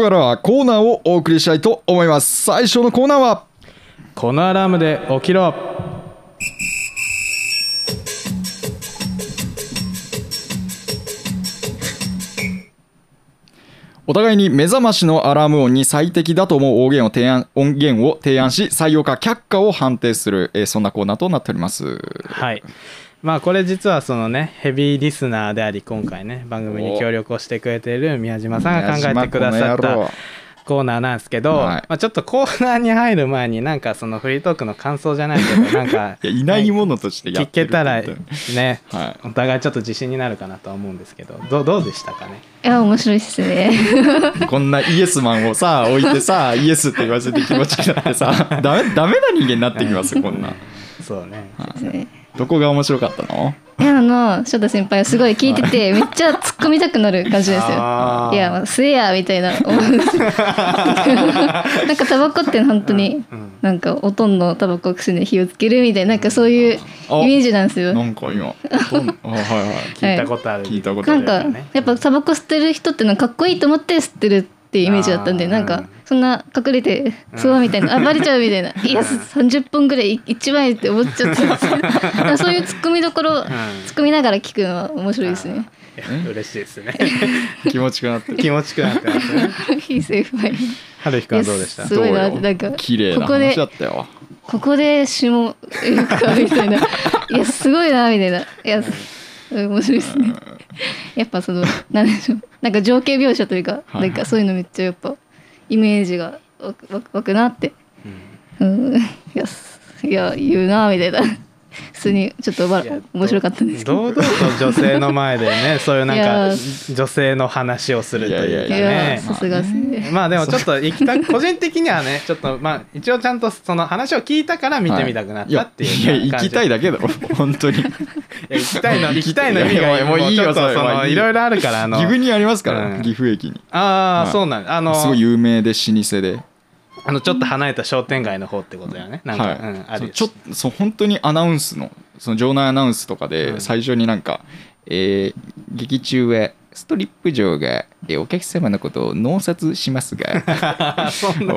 ここからはコーナーをお送りしたいと思います。最初のコーナーは。このアラームで起きろ。お互いに目覚ましのアラーム音に最適だと思う音源を提案音源を提案し採用か却下を判定する、えーそんなコーナーとなっております。はいまあこれ実はそのねヘビーリスナーであり今回ね番組に協力をしてくれている宮島さんが考えてくださったコーナーなんですけど、はい。まあ、ちょっとコーナーに入る前になんかそのフリートークの感想じゃないけど なんかいやいないものとしてや聞ってるけたらねはい。お互いちょっと自信になるかなとは思うんですけどどうどうでしたかね？いや面白いっすね。こんなイエスマンをさ置いてさイエスって言わせて気持ちになってさ ダメダメな人間になってきますよこんな。んそうね。ねどこが面白かったの？いやあの翔太先輩はすごい聞いててめっちゃ突っ込みたくなる感じですよ。あー。いや、まあ、吸えやみたいな思うんですよ なんかタバコって本当にうん。なんかおとんのタバコを口に火をつけるみたいななんかそういうイあメージなんですよ。なんか今どんあはいはい。聞い。たことある、聞いたことある。なんかやっぱタバコ吸ってる人ってのはかっこいいと思って吸ってるっていうイメージだったんでなんかそんな隠れてそうみたいなあバレちゃうみたいな。いや30分ぐらい一番いいって思っちゃった。んですけどなんかそういうツッコミどころ突っ込みながら聞くのは面白いですね。嬉しいですね。気持ちがなってる気持ちくなってますね。いい先輩春日くんはどうでした？すごいな。なんか綺麗なここで話だったよ。ここで下行くかみたいな。いやすごいなみたいな。いや面白いですね。やっぱそのなんでしょうなんか情景描写というか、はいなんかそういうのめっちゃやっぱイメージが湧くなって。うん。いやすいや言うなみたいな普通にちょっと面白かったんですけど。堂々と女性の前でね そういうなんか女性の話をするというかね。さすがですね。まあでもちょっと行きた 個人的にはねちょっとまあ一応ちゃんとその話を聞いたから見てみたくなったっていうい。やいや行きたいだけだろ本当に。いや行きたいの行きたいの意味いやがもういいよちょっとそのいろいろあるからあの。岐阜にありますから、うん。岐阜駅に。ああ、はい。そうなんだあのすごい有名で老舗であのちょっと離れた商店街の方ってことだよねなんか、はい。うん、あるちょっとそう本当にアナウンスのその場内アナウンスとかでうん。最初になんか、えー劇中はストリップ場が、えーお客様のことを納札しますが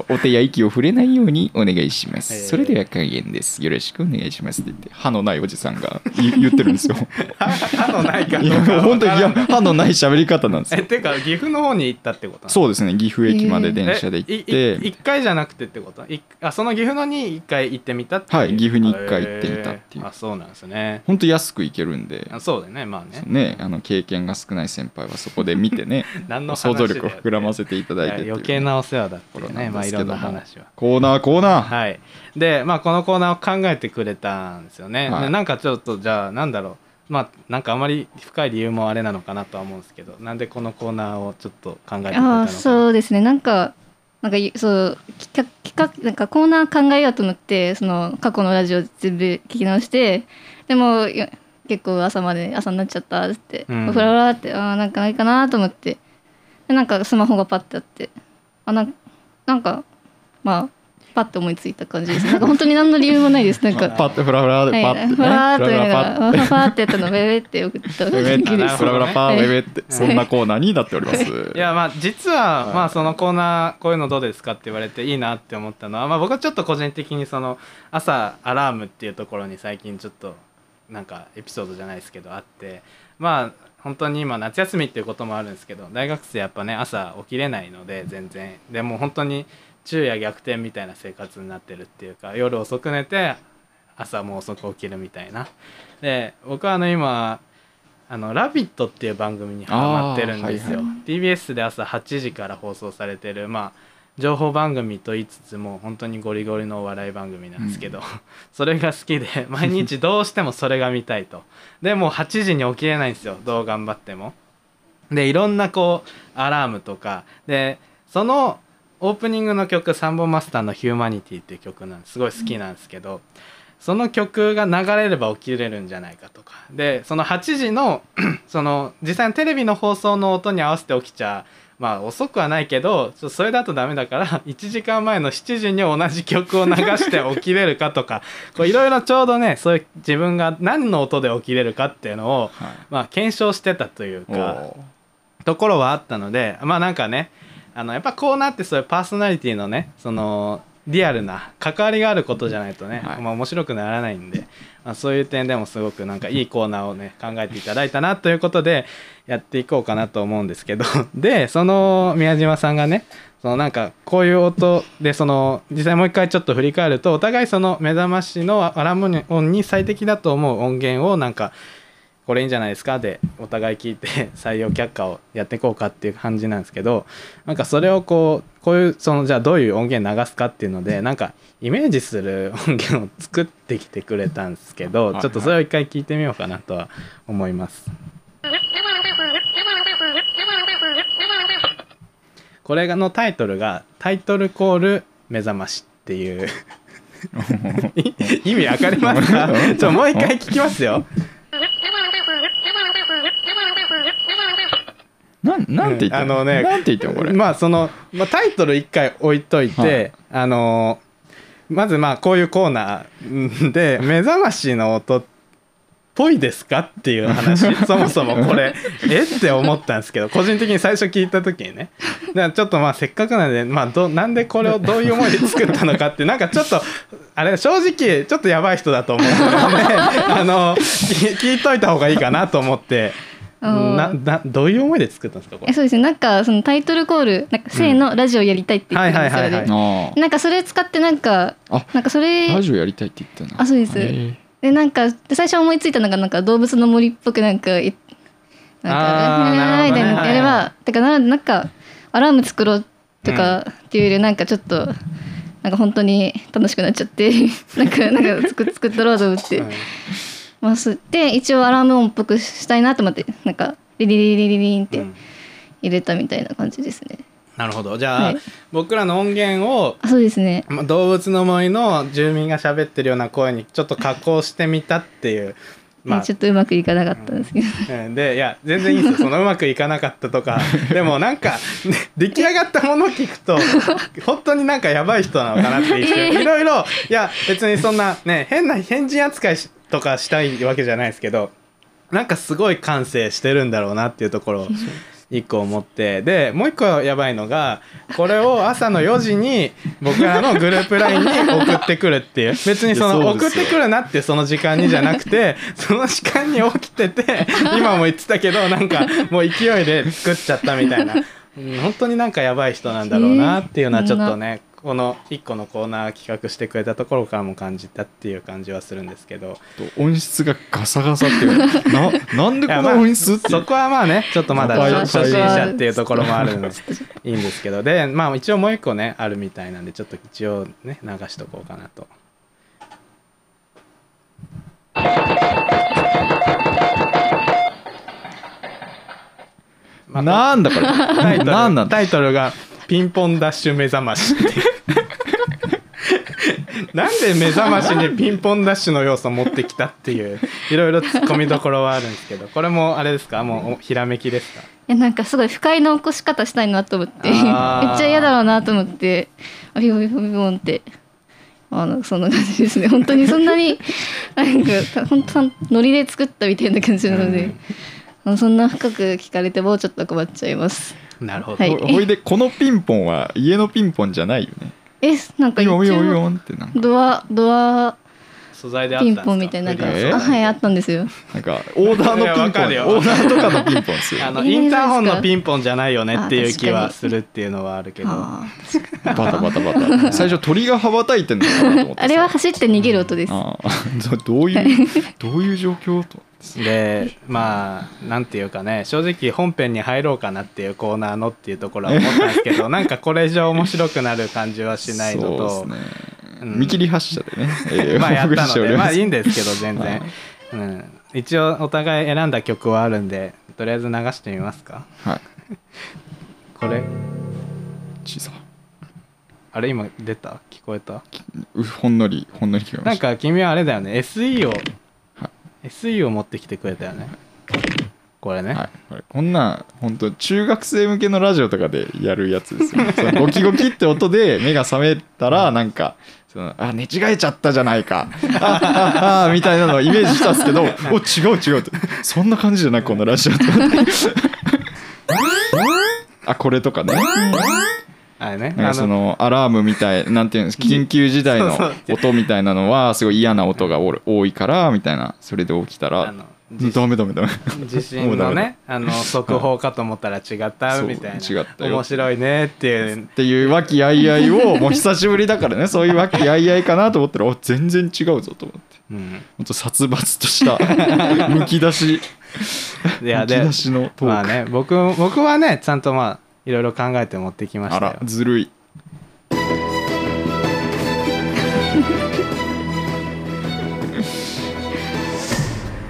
おお手や息を触れないようにお願いします、えー。それでは開演です。よろしくお願いします。って言って歯のないおじさんが言 言ってるんですよ。歯のないかい本当にいや歯のない喋り方なんですよ。えてか岐阜の方に行ったってことそうですね。岐阜駅まで電車で行っえいいて一回じゃなくてってこと？いあその岐阜のに一回行ってみたっていう。はい岐阜に一回行ってみたっていう。へー。あそうなんですね。本当安く行けるんで。あそうだよね。まあね。ね。あの経験が少ない先輩はそこで見てね 何の話想像力を膨らませていただいてっていう。いや余計なお世話だっていうね。ところなんまあいろんな話は。コーナーコーナー。はい。でまあこのコーナーを考えてくれたんですよね、はい。でなんかちょっとじゃあなんだろう。まあなんかあまり深い理由もあれなのかなとは思うんですけどなんでこのコーナーをちょっと考えてくれたのかああそうですね。なんかなんかいそう企画企画なんかコーナー考えようと思ってその過去のラジオ全部聞き直してでもよ結構朝まで朝になっちゃったっつって、うん。フラフラってあーなんかないかなと思って。でなんかスマホがパッてあってあなんなんかまあパッて思いついた感じです。なんか本当に何の理由もないです。なんか。パッてフラフラでパッてね。はフやりながラフラパッら、てやったの、ベベって送った。だけベベって です。フラフラパーはいベベってそんなコーナーになっております。い。やまあ実はまあそのコーナーこういうのどうですかって言われていいなって思ったのはまあ僕はちょっと個人的にその朝アラームっていうところに最近ちょっとなんかエピソードじゃないですけどあってまあ本当に今夏休みっていうこともあるんですけど大学生やっぱね朝起きれないので全然。でも本当に昼夜逆転みたいな生活になってるっていうか夜遅く寝て朝も遅く起きるみたいな。で僕はあの今あの「ラビット!」っていう番組にハマってるんですよ、あーはい TBS で朝8時から放送されてるまあ情報番組と言いつつも本当にゴリゴリのお笑い番組なんですけど、それが好きで 毎日どうしてもそれが見たいと。でもう8時に起きれないんですよどう頑張っても。でいろんなこうアラームとかでそのオープニングの曲サンボマスターの「ヒューマニティ」っていう曲なんです。すごい好きなんですけどその曲が流れれば起きれるんじゃないかとか。でその8時の その実際のテレビの放送の音に合わせて起きちゃまあ遅くはないけどちょそれだとダメだから 1時間前の7時に同じ曲を流して起きれるかとか こういろいろちょうどねそういう自分が何の音で起きれるかっていうのを、はい。まあ、検証してたというおかー。ところはあったのでまあなんかねあのやっぱコーナーってそういうパーソナリティのねそのリアルな関わりがあることじゃないとね、はい。まあ、面白くならないんで、まあ、そういう点でもすごくなんかいいコーナーをね考えていただいたなということでやっていこうかなと思うんですけど。でその宮島さんがねそのなんかこういう音でその実際もう一回ちょっと振り返るとお互いその目覚ましのアラーム音に最適だと思う音源をなんかこれいいんじゃないですか？でお互い聞いて 採用却下をやっていこうかっていう感じなんですけどなんかそれをこうこういうそのじゃあどういう音源流すかっていうのでなんかイメージする 音源を作ってきてくれたんですけどはいちょっとそれを一回聞いてみようかなとは思います。これのタイトルが「タイトルコール目覚まし」っていう。い 意味わかりますか？ちょもう一回聞きますよ。なんなんて言ってんあのねなんて言ってんのこれ、まあその、まあ、タイトル一回置いといて、はい。あのまずまあこういうコーナーで 目覚ましの音っぽいですかっていう話。そもそもこれえ？って思ったんですけど個人的に最初聞いた時にね。だからちょっとまあせっかくなんで、まあ、どなんでこれをどういう思いで作ったのかってなんかちょっとあれ正直ちょっとやばい人だと思うので、あの聞聞いといた方がいいかなと思って。ななどういう思いで作ったんですかこれ？えそうですね。なんかそのタイトルコールなんかせーの、ラジオやりたいって言ってるんですよ、なんかそれ使ってなんかあ。なんかそれラジオやりたいって言ったな。あそうです。へでなんかで最初思いついたのがなんか動物の森っぽくなんかいなんかみたいなやればてかななんかアラーム作ろうとかっていうよりなんかちょっとなんか本当に楽しくなっちゃって なんかなんか作作ったろうと思って、うんまあす。で一応アラーム音っぽくしたいなと思ってなんかリリリリリリンってうん。入れたみたいな感じですね、なるほど。じゃあ、はい。僕らの音源をあそうですね。まあ動物の森の住民が喋ってるような声にちょっと加工してみたっていうまあ。ちょっとうまくいかなかったんですけど、うん。でいや全然いいんですよ。そのうまくいかなかったとか。でもなんか、ね 出来上がったものを聞くと本当になんかやばい人なのかなって一瞬 えー。いろいろいや別にそんなね変な変人扱いしとかしたいわけじゃないですけどなんかすごい感性してるんだろうなっていうところを一個思ってでもう一個やばいのがこれを朝の4時に僕らのグループ LINE に送ってくるっていう。別にその送ってくるなってその時間にじゃなくてその時間に起きてて今も言ってたけどなんかもう勢いで作っちゃったみたいな、うん本当になんかやばい人なんだろうなっていうのはちょっとねこの一個のコーナー企画してくれたところからも感じたっていう感じはするんですけど。と音質がガサガサって。いうな なんでこの音質？っていうそこはまあねちょっとまだはい。初心者っていうところもあるのでいいんですけど。でまあ一応もう一個ねあるみたいなんでちょっと一応ね流しとこうかなと。まあなんだこれ。タイトルが「ピンポンダッシュ目覚まし」って。い うなんで目覚ましにピンポンダッシュの要素持ってきたっていういろいろ突っ込みどころはあるんですけどこれもあれですか？もうおひらめきですか？えなんかすごい不快な起こし方したいなと思って。めっちゃ嫌だろうなと思って。あビボビボビボンってあのそんな感じですね本当にそんなになんか本当ノリで作ったみたいな感じなので、あのそんな深く聞かれてもちょっと困っちゃいますなるほど、はい。ほほいでこのピンポンは家のピンポンじゃないよね。えなんか一応ンってなんか。ドアドア素材であったピンポンみたいななんか、えー？あはいあったんですよ。なんかオーダーのピンポンオーダーとかのピンポンですよあのえーインターホンのピンポンじゃないよねっていう気はするっていうのはあるけど。あバタバタバタ。最初鳥が羽ばたいてんのかなと思ってあれは走って逃げる音です。ああ どどういうどういう状況とでまあなんていうかね正直本編に入ろうかなっていうコーナーのっていうところは思ったんですけど なんかこれ以上面白くなる感じはしないのとね、うん。見切り発車でね、えーまあやったのでまあいいんですけど全然。はい、うん、一応お互い選んだ曲はあるんでとりあえず流してみますか。はい。これ。小さ。あれ今出た？聞こえた？うほんのりほんのり聞こえなんました。か君はあれだよね SE をは SE を持ってきてくれたよね。これね、はい、これこんなん本当中学生向けのラジオとかでやるやつですよ、ね、そのゴキゴキって音で目が覚めたらなんかそのあ寝違えちゃったじゃないか。あああみたいなのをイメージしたんですけどお違う違うとそんな感じじゃないこのラジオって。あこれとかねあれね。なんかそあののアラームみたいなんていうんです緊急時代の音みたいなのはすごい嫌な音がおる多いからみたいな。それで起きたあらのダメダメダメ。地震のねあの速報かと思ったら違ったみたいな。違ったよ。面白いねっていう。っていう和気あいあいをもう久しぶりだからね。そういう和気あいあいかなと思ったらお全然違うぞと思って。うん。ほんと殺伐とした むき出し。むきいやで出しのトーク、まあね僕僕はねちゃんとまあいろいろ考えて持ってきましたよ。らずるい。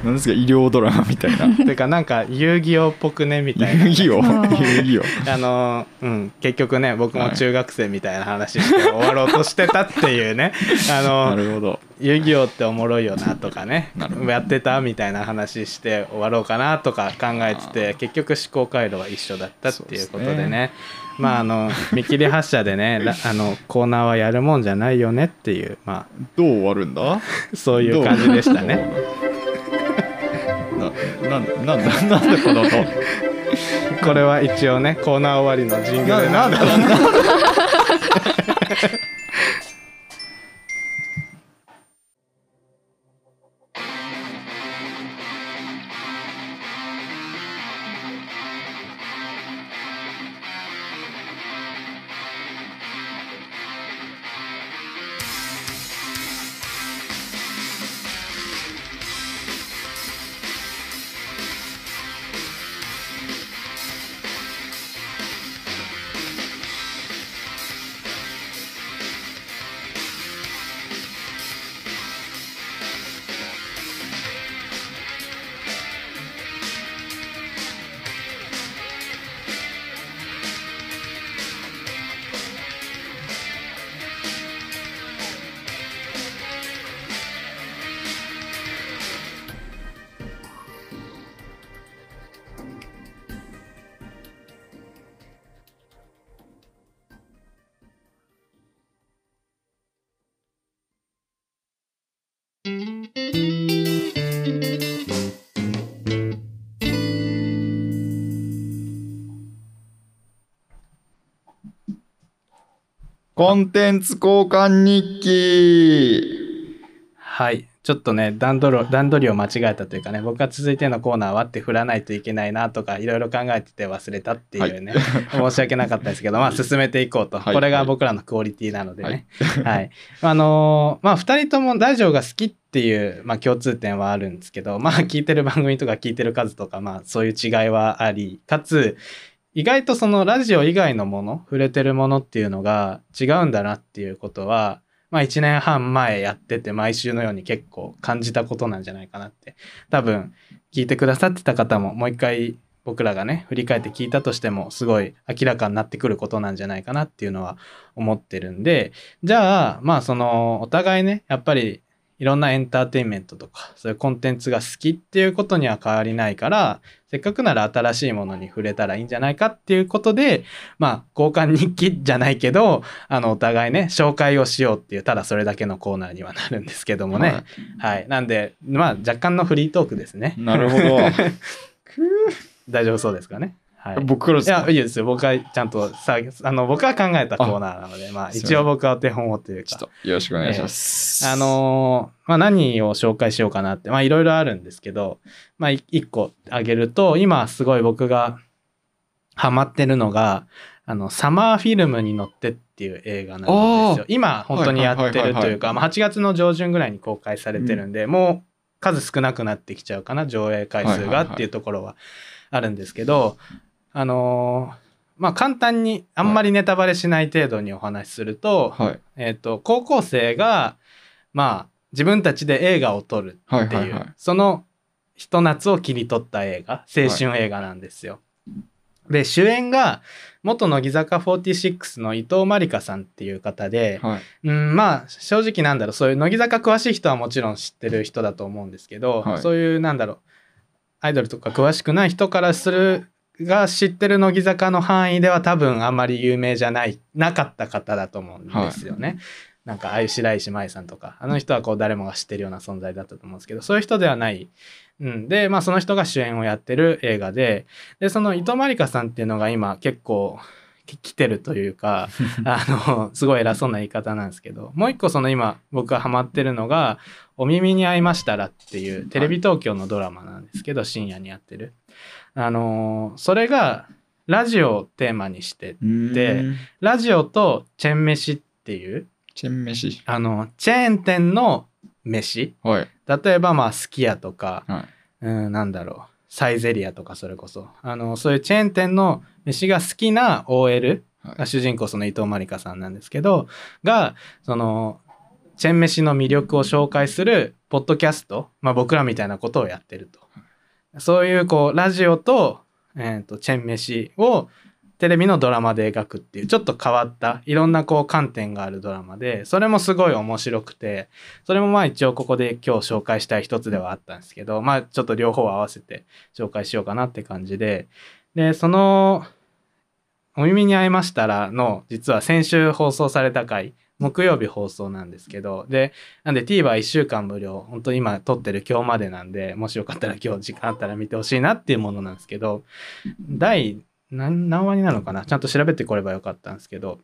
なんですか医療ドラマみたいな。てかなんか遊戯王っぽくねみたいな遊戯王？遊戯王？あのうん。結局ね僕も中学生みたいな話して終わろうとしてたっていうね。あなのるほど。遊戯王っておもろいよなとかね。やってたみたいな話して終わろうかなとか考えてて結局思考回路は一緒だったっていうことでね。ね。まああの見切り発車でね らあのコーナーはやるもんじゃないよねっていうまどう終わるんだ？あそういう感じでしたね。ななななん なんでこの音？これは一応ねコーナー終わりのジングなルなんんでなでなコンテンツ交換日記。はい。ちょっとね段取り段取りを間違えたというかね僕が続いてのコーナーはって振らないといけないなとかいろいろ考えてて忘れたっていうね、申し訳なかったですけどまあ進めていこうと、はい。これが僕らのクオリティなのでね。はい、あのーまあ2人ともラジオが好きっていう、まあ、共通点はあるんですけどまあ聞いてる番組とか聞いてる数とかまあそういう違いはありかつ意外とそのラジオ以外のもの触れてるものっていうのが違うんだなっていうことはまあ1年半前やってて毎週のように結構感じたことなんじゃないかなって多分聞いてくださってた方ももう一回僕らがね振り返って聞いたとしてもすごい明らかになってくることなんじゃないかなっていうのは思ってるんでじゃあまあそのお互いねやっぱりいろんなエンターテインメントとかそういうコンテンツが好きっていうことには変わりないからせっかくなら新しいものに触れたらいいんじゃないかっていうことでまあ交換日記じゃないけどあのお互いね紹介をしようっていうただそれだけのコーナーにはなるんですけどもね。はい、なんでまあ若干のフリートークですね。なるほど。大丈夫そうですかねはい。僕からですかいやいいですよ。僕はちゃんとさあの僕が考えたコーナーなのでまあません。一応僕はお手本をというか。ちょっとよろしくお願いします、あのーまあ、何を紹介しようかなってまあいろいろあるんですけど、まあ、い一個挙げると今すごい僕がハマってるのがあのサマーフィルムに乗ってっていう映画なんですあよ今本当にやってるというかまあ8月の上旬ぐらいに公開されてるんで、もう数少なくなってきちゃうかな上映回数がっていうところはあるんですけど、あのーまあ簡単にあんまりネタバレしない程度にお話しすると、はい。えっと高校生がまあ自分たちで映画を撮るっていう、はいはいはい。そのひと夏を切り取った映画青春映画なんですよ。で主演が元乃木坂46の伊藤まりかさんっていう方で、はい。うん、まあ正直なんだろうそういう乃木坂詳しい人はもちろん知ってる人だと思うんですけど、はい。そういうなんだろうアイドルとか詳しくない人からするが知ってる乃木坂の範囲では多分あんまり有名じゃないなかった方だと思うんですよね。なんかああいう白石麻衣さんとかあの人はこう誰もが知ってるような存在だったと思うんですけどそういう人ではない。うん、で、まあ、その人が主演をやってる映画ででその糸まりかさんっていうのが今結構き来てるというか あのすごい偉そうな言い方なんですけどもう一個その今僕がハマってるのが「お耳に合いましたら」っていうテレビ東京のドラマなんですけど深夜にやってる。あのそれがラジオをテーマにしてでラジオとチェン飯っていうチェン飯。あのチェーン店の飯。はい。例えばまあすき家とか、はい。うん、なんだろうサイゼリアとかそれこそ。あのそういうチェーン店の飯が好きな OL はい。が主人公その伊藤まりかさんなんですけどがそのチェーン飯の魅力を紹介するポッドキャスト、まあ、僕らみたいなことをやってると。そういうこうラジオと,、えー、とチェーン飯をテレビのドラマで描くっていうちょっと変わったいろんなこう観点があるドラマでそれもすごい面白くてそれもまあ一応ここで今日紹介したい一つではあったんですけどまあちょっと両方合わせて紹介しようかなって感じででその「お耳に合いましたら」の実は先週放送された回木曜日放送なんですけどでなんで TVer1 週間無料本当今撮ってる今日までなんでもしよかったら今日時間あったら見てほしいなっていうものなんですけど第何何話になるのかな？ちゃんと調べてこればよかったんですけど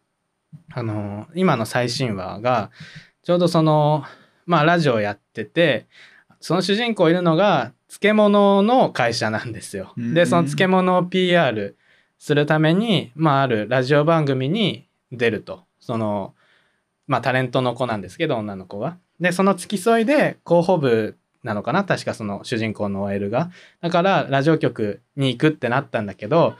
あの今の最新話がちょうどそのまあラジオやっててその主人公いるのが漬物の会社なんですよ。うんでその漬物を PR するために、まあ、あるラジオ番組に出るとそのまあタレントの子なんですけど女の子が。でその付き添いで広報部なのかな？確かその主人公の OL が。だからラジオ局に行くってなったんだけど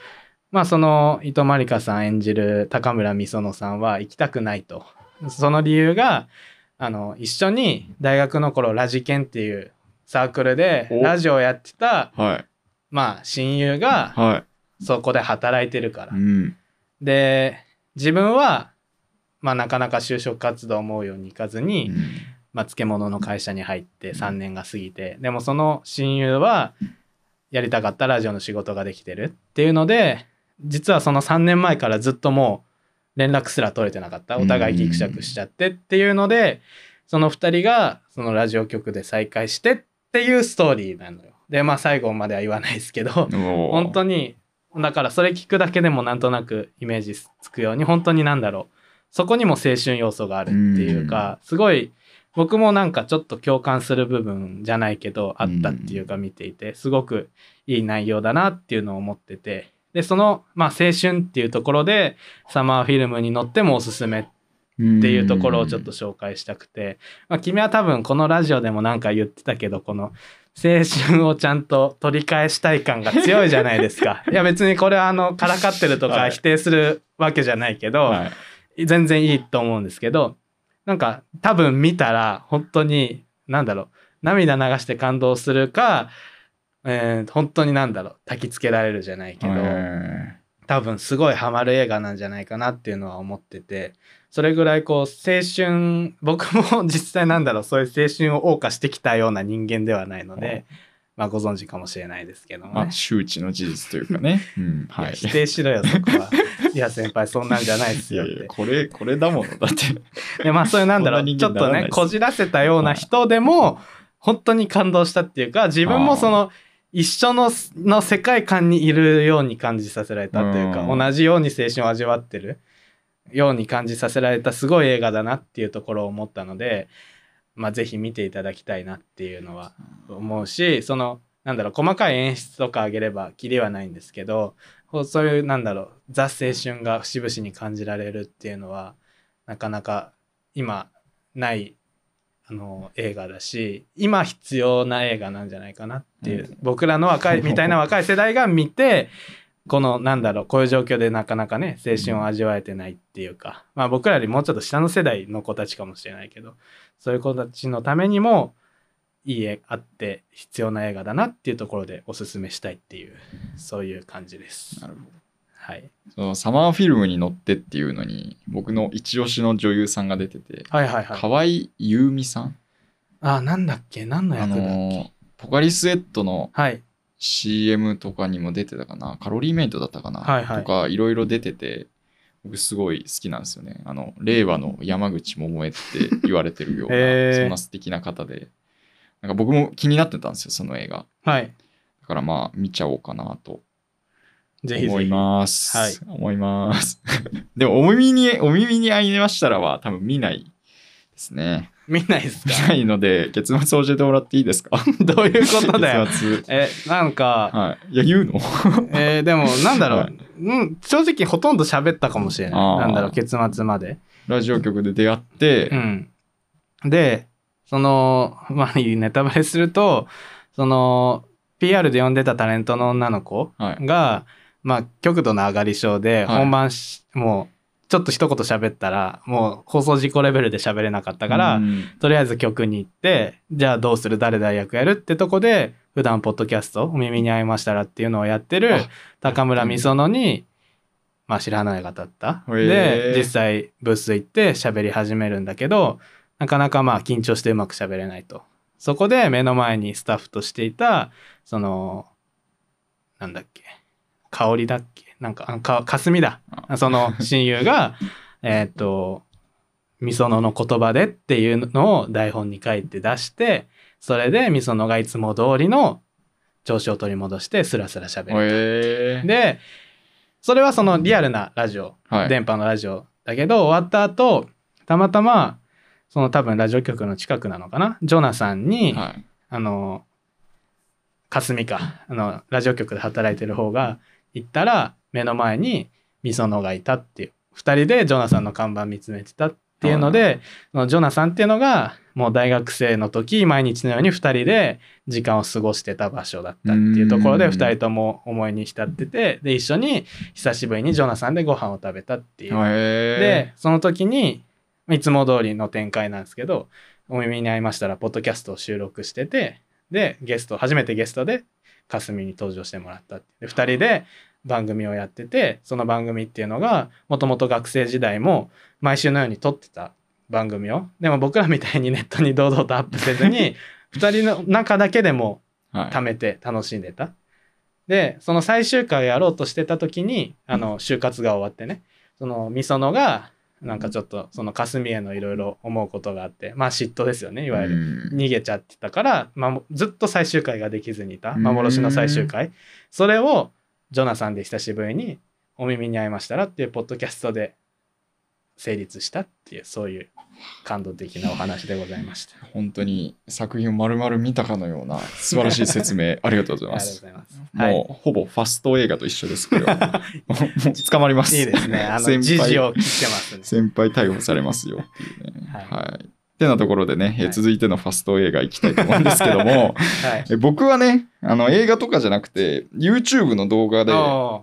まあその伊藤まりかさん演じる高村美園さんは行きたくないと。その理由があの一緒に大学の頃ラジケンっていうサークルでお。ラジオをやってたはい。まあ親友がはそこで働いてるから。い。うん。で自分はまあなかなか就職活動思うようにいかずに、まあ、漬物の会社に入って3年が過ぎて。でもその親友はやりたかったラジオの仕事ができてるっていうので実はその3年前からずっともう連絡すら取れてなかった。お互いギクシャクしちゃってっていうのでその2人がそのラジオ局で再会してっていうストーリーなのよ。でまあ最後までは言わないですけど本本当にだからそれ聞くだけでもなんとなくイメージつくように本当になんだろう。そこにも青春要素があるっていうかすごい僕もなんかちょっと共感する部分じゃないけどあったっていうか見ていてすごくいい内容だなっていうのを思っててでそのまあ青春っていうところでサマーフィルムに乗ってもおすすめっていうところをちょっと紹介したくて、まあ、君は多分このラジオでもなんか言ってたけどこの青春をちゃんと取り返したい感が強いじゃないですか。いや別にこれはあのからかってるとはい。か否定するわけじゃないけど、はい。全然いいと思うんですけどなんか多分見たら本当に何だろう涙流して感動するか、えー本当に何だろう焚きつけられるじゃないけど、はい多分すごいハマる映画なんじゃないかなっていうのは思っててそれぐらいこう青春僕も 実際なんだろうそういう青春を謳歌してきたような人間ではないので、まあご存知かもしれないですけどもねあ。周知の事実というかね。うんはい。否定しろよそこは。いや先輩そんなんじゃないですいよって。これこれだものだって。でまあそういうなんだろうちょっとねこじらせたような人でも本当に感動したっていうか自分もその一緒のの世界観にいるように感じさせられたというかうん。同じように青春を味わってるように感じさせられたすごい映画だなっていうところを思ったのでまあぜひ見ていただきたいなっていうのは思うしそのなんだろう細かい演出とかあげればきりはないんですけどそういうなんだろうザ青春が節々に感じられるっていうのはなかなか今ないあの映画だし今必要な映画なんじゃないかなっていう、うん。僕らの若い みたいな若い世代が見てこのなんだろうこういう状況でなかなかね青春を味わえてないっていうか、まあ僕らよりもうちょっと下の世代の子たちかもしれないけどそういう子たちのためにもいい絵あって必要な映画だなっていうところでおすすめしたいっていうそういう感じです。な。るほどはい、そのサマーフィルムに乗ってっていうのに僕の一押しの女優さんが出ててはいはいはい。河合優美さん？あなんだっけ？何のあ役だっけ、のポカリスエットのはい。CM とかにも出てたかな？カロリーメイトだったかな、はいはい。とかいろいろ出てて僕すごい好きなんですよね。あの令和の山口百恵って言われてるような、そんな素敵な方で。なんか僕も気になってたんですよその映画。はい。だからまあ見ちゃおうかなとぜひぜひ思います。はい思います。でも、お耳に、お耳に合いましたらは多分見ないですね。見ないですか？見ないので、結末教えてもらっていいですか？どういうことだよ。えなんかはい。いや、言うの？えーでもなんだろう、はいうん、正直ほとんど喋ったかもしれないなんだろう結末までラジオ局で出会って、うんでそのまあネタバレするとその PR で呼んでたタレントの女の子はい。が、まあ極度の上がり症ではい。本番し、もうちょっと一言喋ったらもう放送事故レベルで喋れなかったから、うん。とりあえず曲に行ってじゃあどうする？誰々役やる？ってとこで普段ポッドキャスト「お耳に合いましたら」っていうのをやってるあ高村美園に、まあ、白羽の矢が立った。で実際ブース行って喋り始めるんだけどなかなかまあ緊張してうまく喋れないと。そこで目の前にスタッフとしていたそのなんだっけ香りだっけ？なんかあか霞だ。あ。その 親友がえーっとみそのの言葉でっていうのを台本に書いて出してそれでみそのがいつも通りの調子を取り戻してスラスラ喋る。へえ。でそれはそのリアルなラジオ、はい。電波のラジオだけど終わった後たまたまその多分ラジオ局の近くなのかな？ジョナサンに、はい。あの霞かあのラジオ局で働いてる方が行ったら目の前にみそのがいたっていう。2人でジョナサンの看板見つめてたっていうのでそのジョナサンっていうのがもう大学生の時毎日のように2人で時間を過ごしてた場所だったっていうところでうん。2人とも思いに浸っててで一緒に久しぶりにジョナサンでご飯を食べたっていう。でその時にいつも通りの展開なんですけどお耳に合いましたらポッドキャストを収録しててでゲスト初めてゲストでかすみに登場してもらったってで2人で番組をやっててその番組っていうのがもともと学生時代も毎週のように撮ってた番組を。でも僕らみたいにネットに堂々とアップせずに 2人の中だけでもはい。貯めて楽しんでた。でその最終回をやろうとしてた時にあの就活が終わってね。そのみそのがなんかちょっとその霞へのいろいろ思うことがあってまあ嫉妬ですよねいわゆる。うん逃げちゃってたから、まあ、ずっと最終回ができずにいたうん。幻の最終回。それをジョナサンで久しぶりに「お耳に合いましたら」っていうポッドキャストで成立したっていうそういう感動的なお話でございました。本当に作品を丸々見たかのような素晴らしい説明 ありがとうございます。ございます。はいもうほぼファスト映画と一緒ですけど、もうもう捕まります。いいですね。あの、を切ってますね。先輩逮捕されますよっていうね。は はいい。ってなところでね、えはい続いてのファスト映画いきたいと思うんですけども、はい。え僕はね、あの映画とかじゃなくて、YouTube の動画で、あ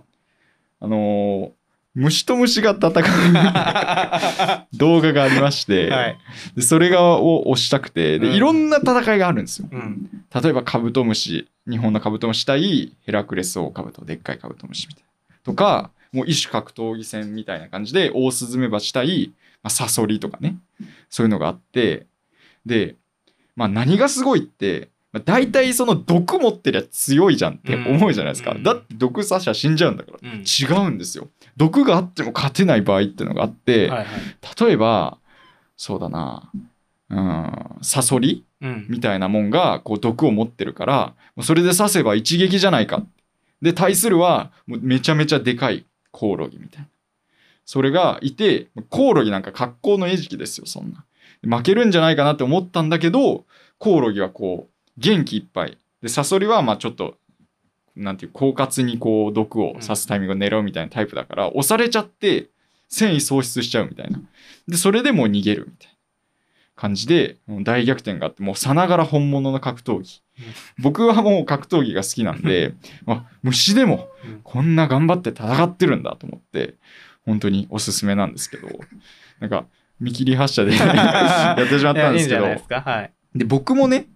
おのー虫と虫が戦う。動画がありまして、ーはい。でそれがを押したくて。で、うん。いろんな戦いがあるんですよ。うん。例えばカブトムシ日本のカブトムシ対ヘラクレスオオカブトでっかいカブトムシみたいな。とかもう一種格闘技戦みたいな感じでオオスズメバチ対、まあ、サソリとかね。そういうのがあって。で、まあ、何がすごいって、まあ、大体その毒持ってりゃ強いじゃんって思うじゃないですか、うん。だって毒刺しゃ死んじゃうんだから、うん。違うんですよ。毒があっても勝てない場合っていうのがあって、はいはい。例えばそうだな。うん。サソリうん。みたいなもんがこう毒を持ってるからそれで刺せば一撃じゃないか。で対するはもうめちゃめちゃでかいコオロギみたいな。それがいてコオロギなんか格好の餌食ですよそんな。負けるんじゃないかなって思ったんだけどコオロギはこう元気いっぱい。でサソリはまあちょっとなんていう狡猾にこう毒を刺すタイミングを狙うみたいなタイプだから押されちゃって繊維喪失しちゃうみたいな。でそれでもう逃げるみたいな感じで大逆転があってもうさながら本物の格闘技。僕はもう格闘技が好きなんであ虫でもうんこんな頑張って戦ってるんだと思って本当におすすめなんですけどなんか見切り発車で やってしまったんですけど。で僕もね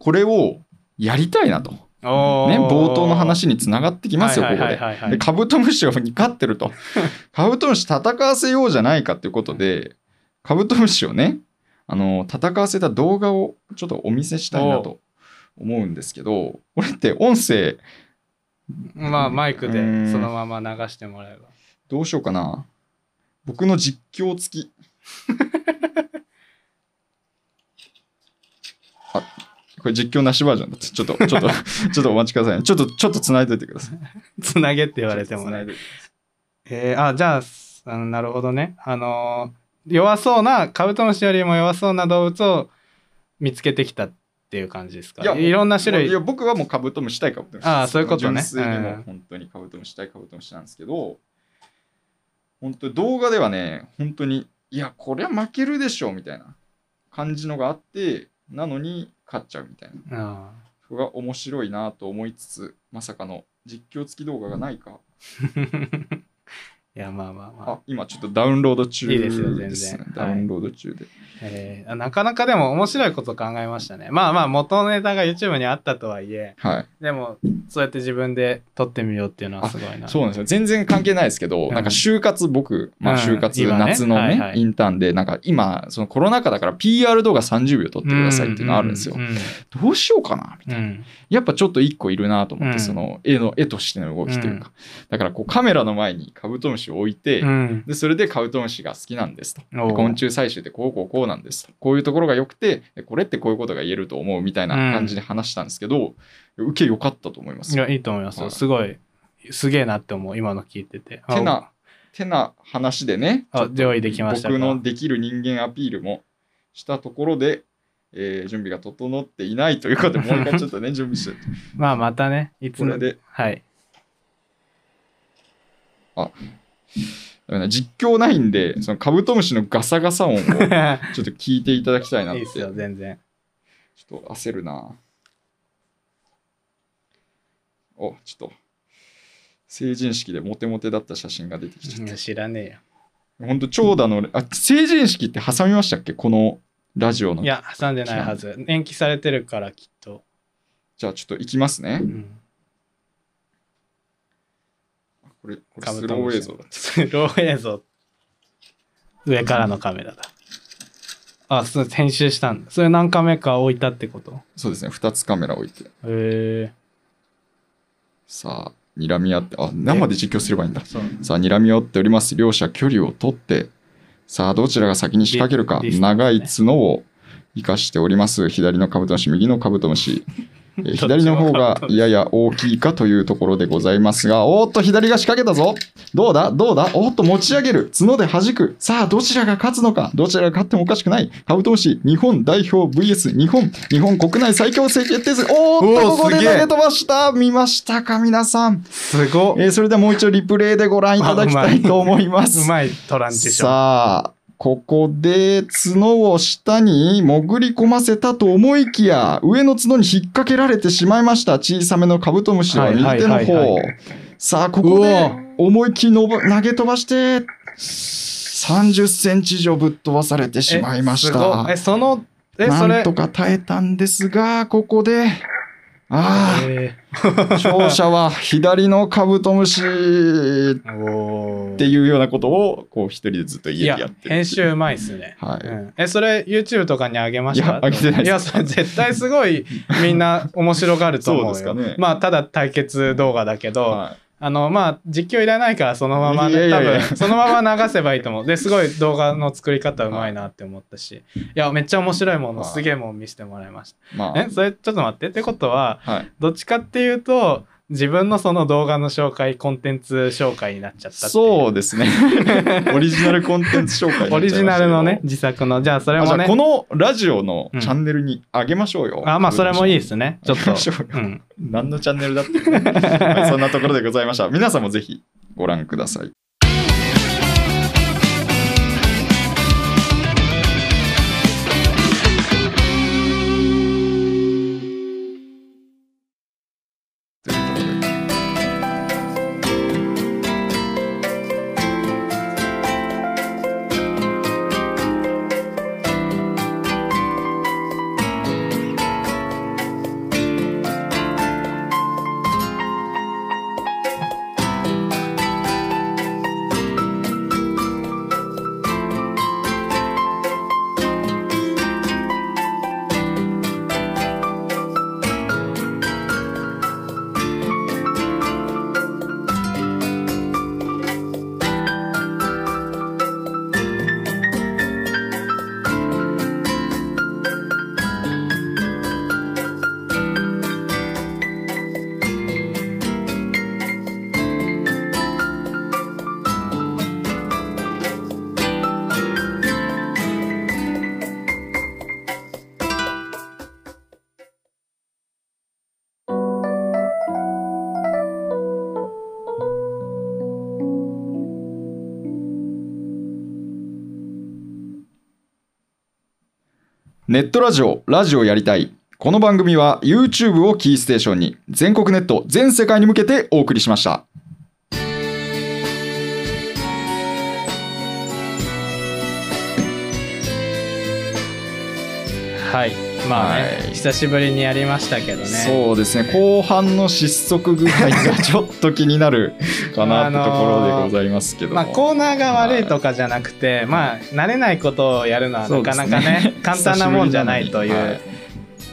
これをやりたいなと、ね、冒頭の話につながってきますよここで。でカブトムシに勝ってると。カブトムシ戦わせようじゃないかっていうことでカブトムシをねあの戦わせた動画をちょっとお見せしたいなと思うんですけどこれって音声まあマイクでうん。そのまま流してもらえば。どうしようかな。僕の実況付き あこれ実況なしバージョンちょっとちょっと ちょっとお待ちくださいね。ちょっとちょっと繋いどいてください。つなげって言われてもね。えーあじゃあなるほどね。あのー弱そうなカブトムシよりも弱そうな動物を見つけてきたっていう感じですか？いやいろんな種類。いや僕はもうカブトムシ対カブトムシ。ああそういうことね。純粋にもうん。う本当にカブトムシ対カブトムシなんですけど本当に動画ではね本当にいやこりゃ負けるでしょみたいな感じのがあってなのに勝っちゃうみたいな。あそれが面白いなと思いつつまさかの実況付き動画がないか。ー いやまあまあまあ。あ今ちょっとダウンロード中いいですよ全然。ですねはいダウンロード中で、えーなかなかでも面白いこと考えましたね。まあまあ元ネタが YouTube にあったとはいえはい。でもそうやって自分で撮ってみようっていうのはすごいな。そうなんですよ。全然関係ないですけど、うん。なんか就活僕、まあ、うん。就活、夏のね、はいはい。インターンでなんか今そのコロナ禍だから PR 動画30秒撮ってくださいっていうのがあるんですよ、うん。うんどうしようかなみたいな。うん。やっぱちょっと一個いるなと思って、うん。その絵の絵としての動きというか、だからこうカメラの前にカブトムシを置いて、うん。でそれでカブトムシが好きなんですと。昆虫採集ってこうこうこうなんですと。こういうところが良くてでこれってこういうことが言えると思うみたいな感じで話したんですけど、受け良かったと思いますいやいいと思いますよ。はい。すごいすげえなって思う今の聞いてて。てなてな話でね用意できましたか？僕のできる人間アピールもしたところで、えー準備が整っていないということでもう一回ちょっとね準備して まあまたねいつも。これで。はいだから実況ないんでそのカブトムシのガサガサ音を ちょっと聞いていただきたいなって。いいっすよ全然。ちょっと焦るな。おちょっと。成人式でモテモテだった写真が出てきちゃっいや知らねえよ。たほんと長蛇のあ成人式って挟みましたっけ？このラジオの。いや挟んでないはず。延期されてるからきっと、じゃあちょっと行きますね。うん、これこれカスロー映像だ。スロー映像。上からのカメラだ。あそう編集したんだ。それ何カメか置いたってこと？そうですね。2つカメラ置いて。へえさあ睨み合ってあ生で実況すればいいんだ。さあ睨み合っております。両者距離を取ってさあどちらが先に仕掛けるか。ね。長い角を生かしております。左のカブトムシ右のカブトムシ。えー 左の方がやや大きいかというところでございますがおーっと左が仕掛けたぞ。どうだ？どうだ？おーっと持ち上げる。角で弾く。さあどちらが勝つのか？どちらが勝ってもおかしくない。カブトムシ日本代表 VS 日本。日本国内最強戦決定戦。おーっとここで投げ飛ばした。見ましたか皆さん。すごっ。えーそれではもう一度リプレイでご覧いただきたいと思います。うまいトランジション。さあ、ここで角を下に潜り込ませたと思いきや、上の角に引っ掛けられてしまいました。小さめのカブトムシは右手のはいはいはい方はい。さあ、ここで思いっきり投げ飛ばして、30センチ以上ぶっ飛ばされてしまいましたい。えそのえそれなんとか耐えたんですが、ここで、ああ、え勝者は左のカブトムシ。っていうようなことをこう一人でずっといや家でやってる編集うまいっすね、はい。うん。えそれ YouTube とかに上げました？いや上げてないです。いやそれ絶対すごいみんな面白がると思うよ。そうですかね。まあただ対決動画だけど、はあのまあ実況いらないからそのまま、ね、多分そのまま流せばいいと思う。ですごい動画の作り方うまいなって思ったし。いやめっちゃ面白いものはい。すげえもん見せてもらいましいまたえそれちょっと待って。ってことはあはい。どっちかっていうと自分のその動画の紹介コンテンツ紹介になっちゃったそうですね。オリジナルコンテンツ紹介オリジナルのね自作の。じゃあそれもね。このラジオのうんチャンネルに上げましょうよ、あまあそれもいいですね。ちょっと。うん。何のチャンネルだってはいそんなところでございました。皆さんもぜひご覧くださいネットラジオ、ラジオやりたい。この番組は YouTube をキーステーションに全国ネット、全世界に向けてお送りしました。はい。まあね、はい。久しぶりにやりましたけどね。そうですね、後半の失速具合がちょっと気になるかなってところでございますけども。まあ、コーナーが悪いとかじゃなくて、まあ慣れないことをやるのはなかなかね簡単なもんじゃないという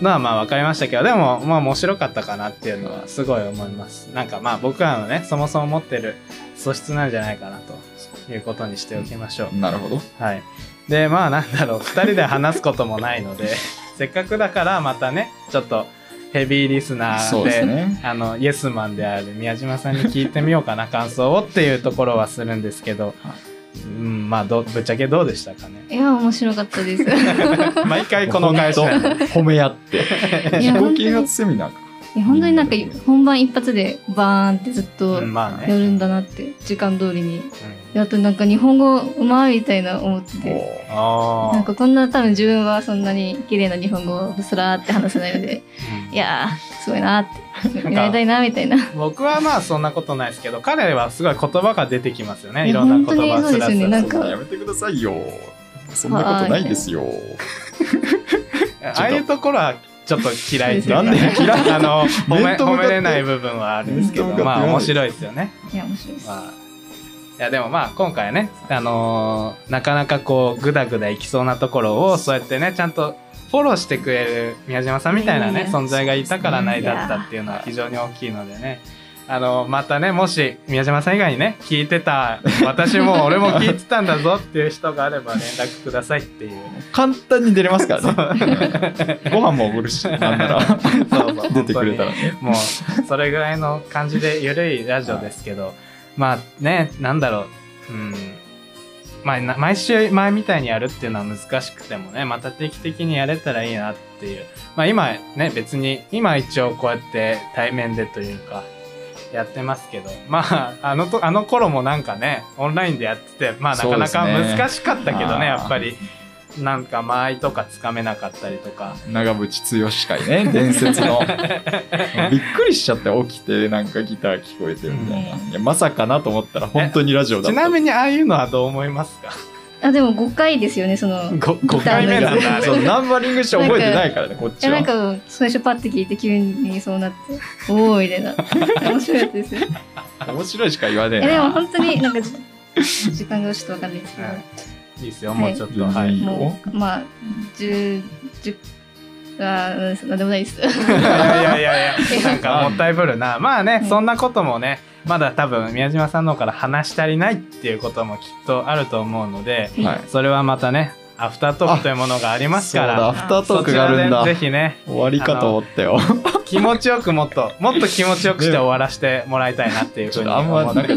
のはまあ分かりましたけどでもまあ面白かったかなっていうのはすごい思います。なんかまあ僕らのねそもそも持ってる素質なんじゃないかなということにしておきましょう、なるほど。はい。でまあなんだろう。2人で話すこともないので せっかくだからまたねちょっとヘビーリスナーでね。あのイエスマンである宮島さんに聞いてみようかな感想をっていうところはするんですけど、うん、まあどぶっちゃけどうでしたかね？いや面白かったです 毎回この会社褒め合って。いや自己啓発セミナーか。いや本当になんか本番一発でバーンってずっとやね、るんだなって時間通りに。うん。あとなんか日本語うまいみたいな思ってて。なんかこんな多分自分はそんなに綺麗な日本語をスラーって話せないのでうん。いやーすごいなってやりたいなみたいな。僕はまあそんなことないですけど彼はすごい言葉が出てきますよね。いろんな言葉本当にそうですよね。スラスラなんかやめてくださいよ。そんなことないですよ。ああいうところはちょっと嫌いっていうか、なんで嫌い？あの 褒め褒めれない部分はあるんですけど。まあ面白いですよね。いや面白いです、まあ、いやでもまあ今回はね、あのーなかなかこうグダグダいきそうなところをそうやってねちゃんとフォローしてくれる宮島さんみたいないね存在がいたからないだったっていうのは非常に大きいのでねあのまたねもし宮島さん以外にね聞いてた私も俺も聞いてたんだぞっていう人があれば連絡くださいっていう。簡単に出れますからね。ご飯もおごるし、なんなら。そうそう。出てくれたら。ね。もうそれぐらいの感じでゆるいラジオですけど、まあねなんだろう。うん。まあな毎週前みたいにやるっていうのは難しくてもねまた定期的にやれたらいいなっていう。まあ今ね別に今一応こうやって対面でというかやってますけど。まああのとあの頃もなんかねオンラインでやっててまあなかなか難しかったけどねあー。やっぱり。なんか間合いとかつかめなかったりとか。長渕剛会ね、伝説の。びっくりしちゃって起きて、なんかギター聞こえてるみたいな。うん。いやまさかなと思ったら本当にラジオだった。ちなみにああいうのはどう思いますか？あでも5回ですよねその 5, 5回目なんだ。そうナンバリングして覚えてないからね、こっちは。えなん。か最初パッて聞いて急にそうなって おおみたいな。面白いです。よ面白いしか言わねええでもな。本当になんかじ時間がちょっとわかんないですけど、い。いですよはい。もうちょっと、はい。もうまあ10 10あーなんでもないです。いやいやいやいや。なんかもったいぶるな。まあねそんなこともねまだ多分宮島さんの方から話し足りないっていうこともきっとあると思うのではい。それはまたねアフタートークというものがありますかそうだ、アらフタートークがあるんだ。でぜひね終わりかと思ったよ。気持ちよくもっともっと気持ちよくして終わらせてもらいたいなっていうふうに思 って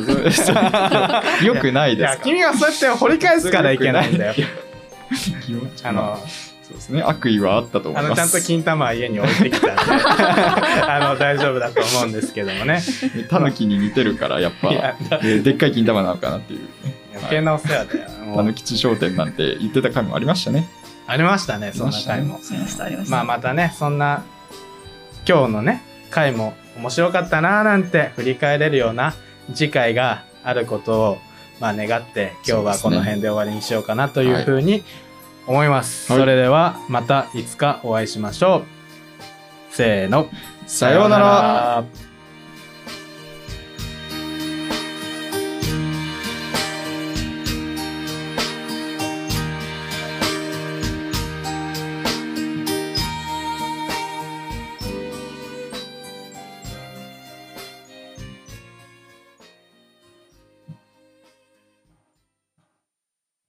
よくないいですか？や君がそうやって掘り返すからいけないんだよ あのですね。悪意はあったと思います。あのちゃんと金玉は家に置いてきたんで あの大丈夫だと思うんですけどもね。タヌキに似てるからやっぱ。ででっかい金玉なのかなっていう。ね余計なお世話だよ。もう。たぬきち商店なんて言ってた回もありましたね。ありましたねそんな回も、まありましたまあまたねそんな今日のね回も面白かったなーなんて振り返れるような次回があることをまあ願って今日はこの辺で終わりにしようかなというふうに思います。はい。それではまたいつかお会いしましょう。せーの。さようなら。ら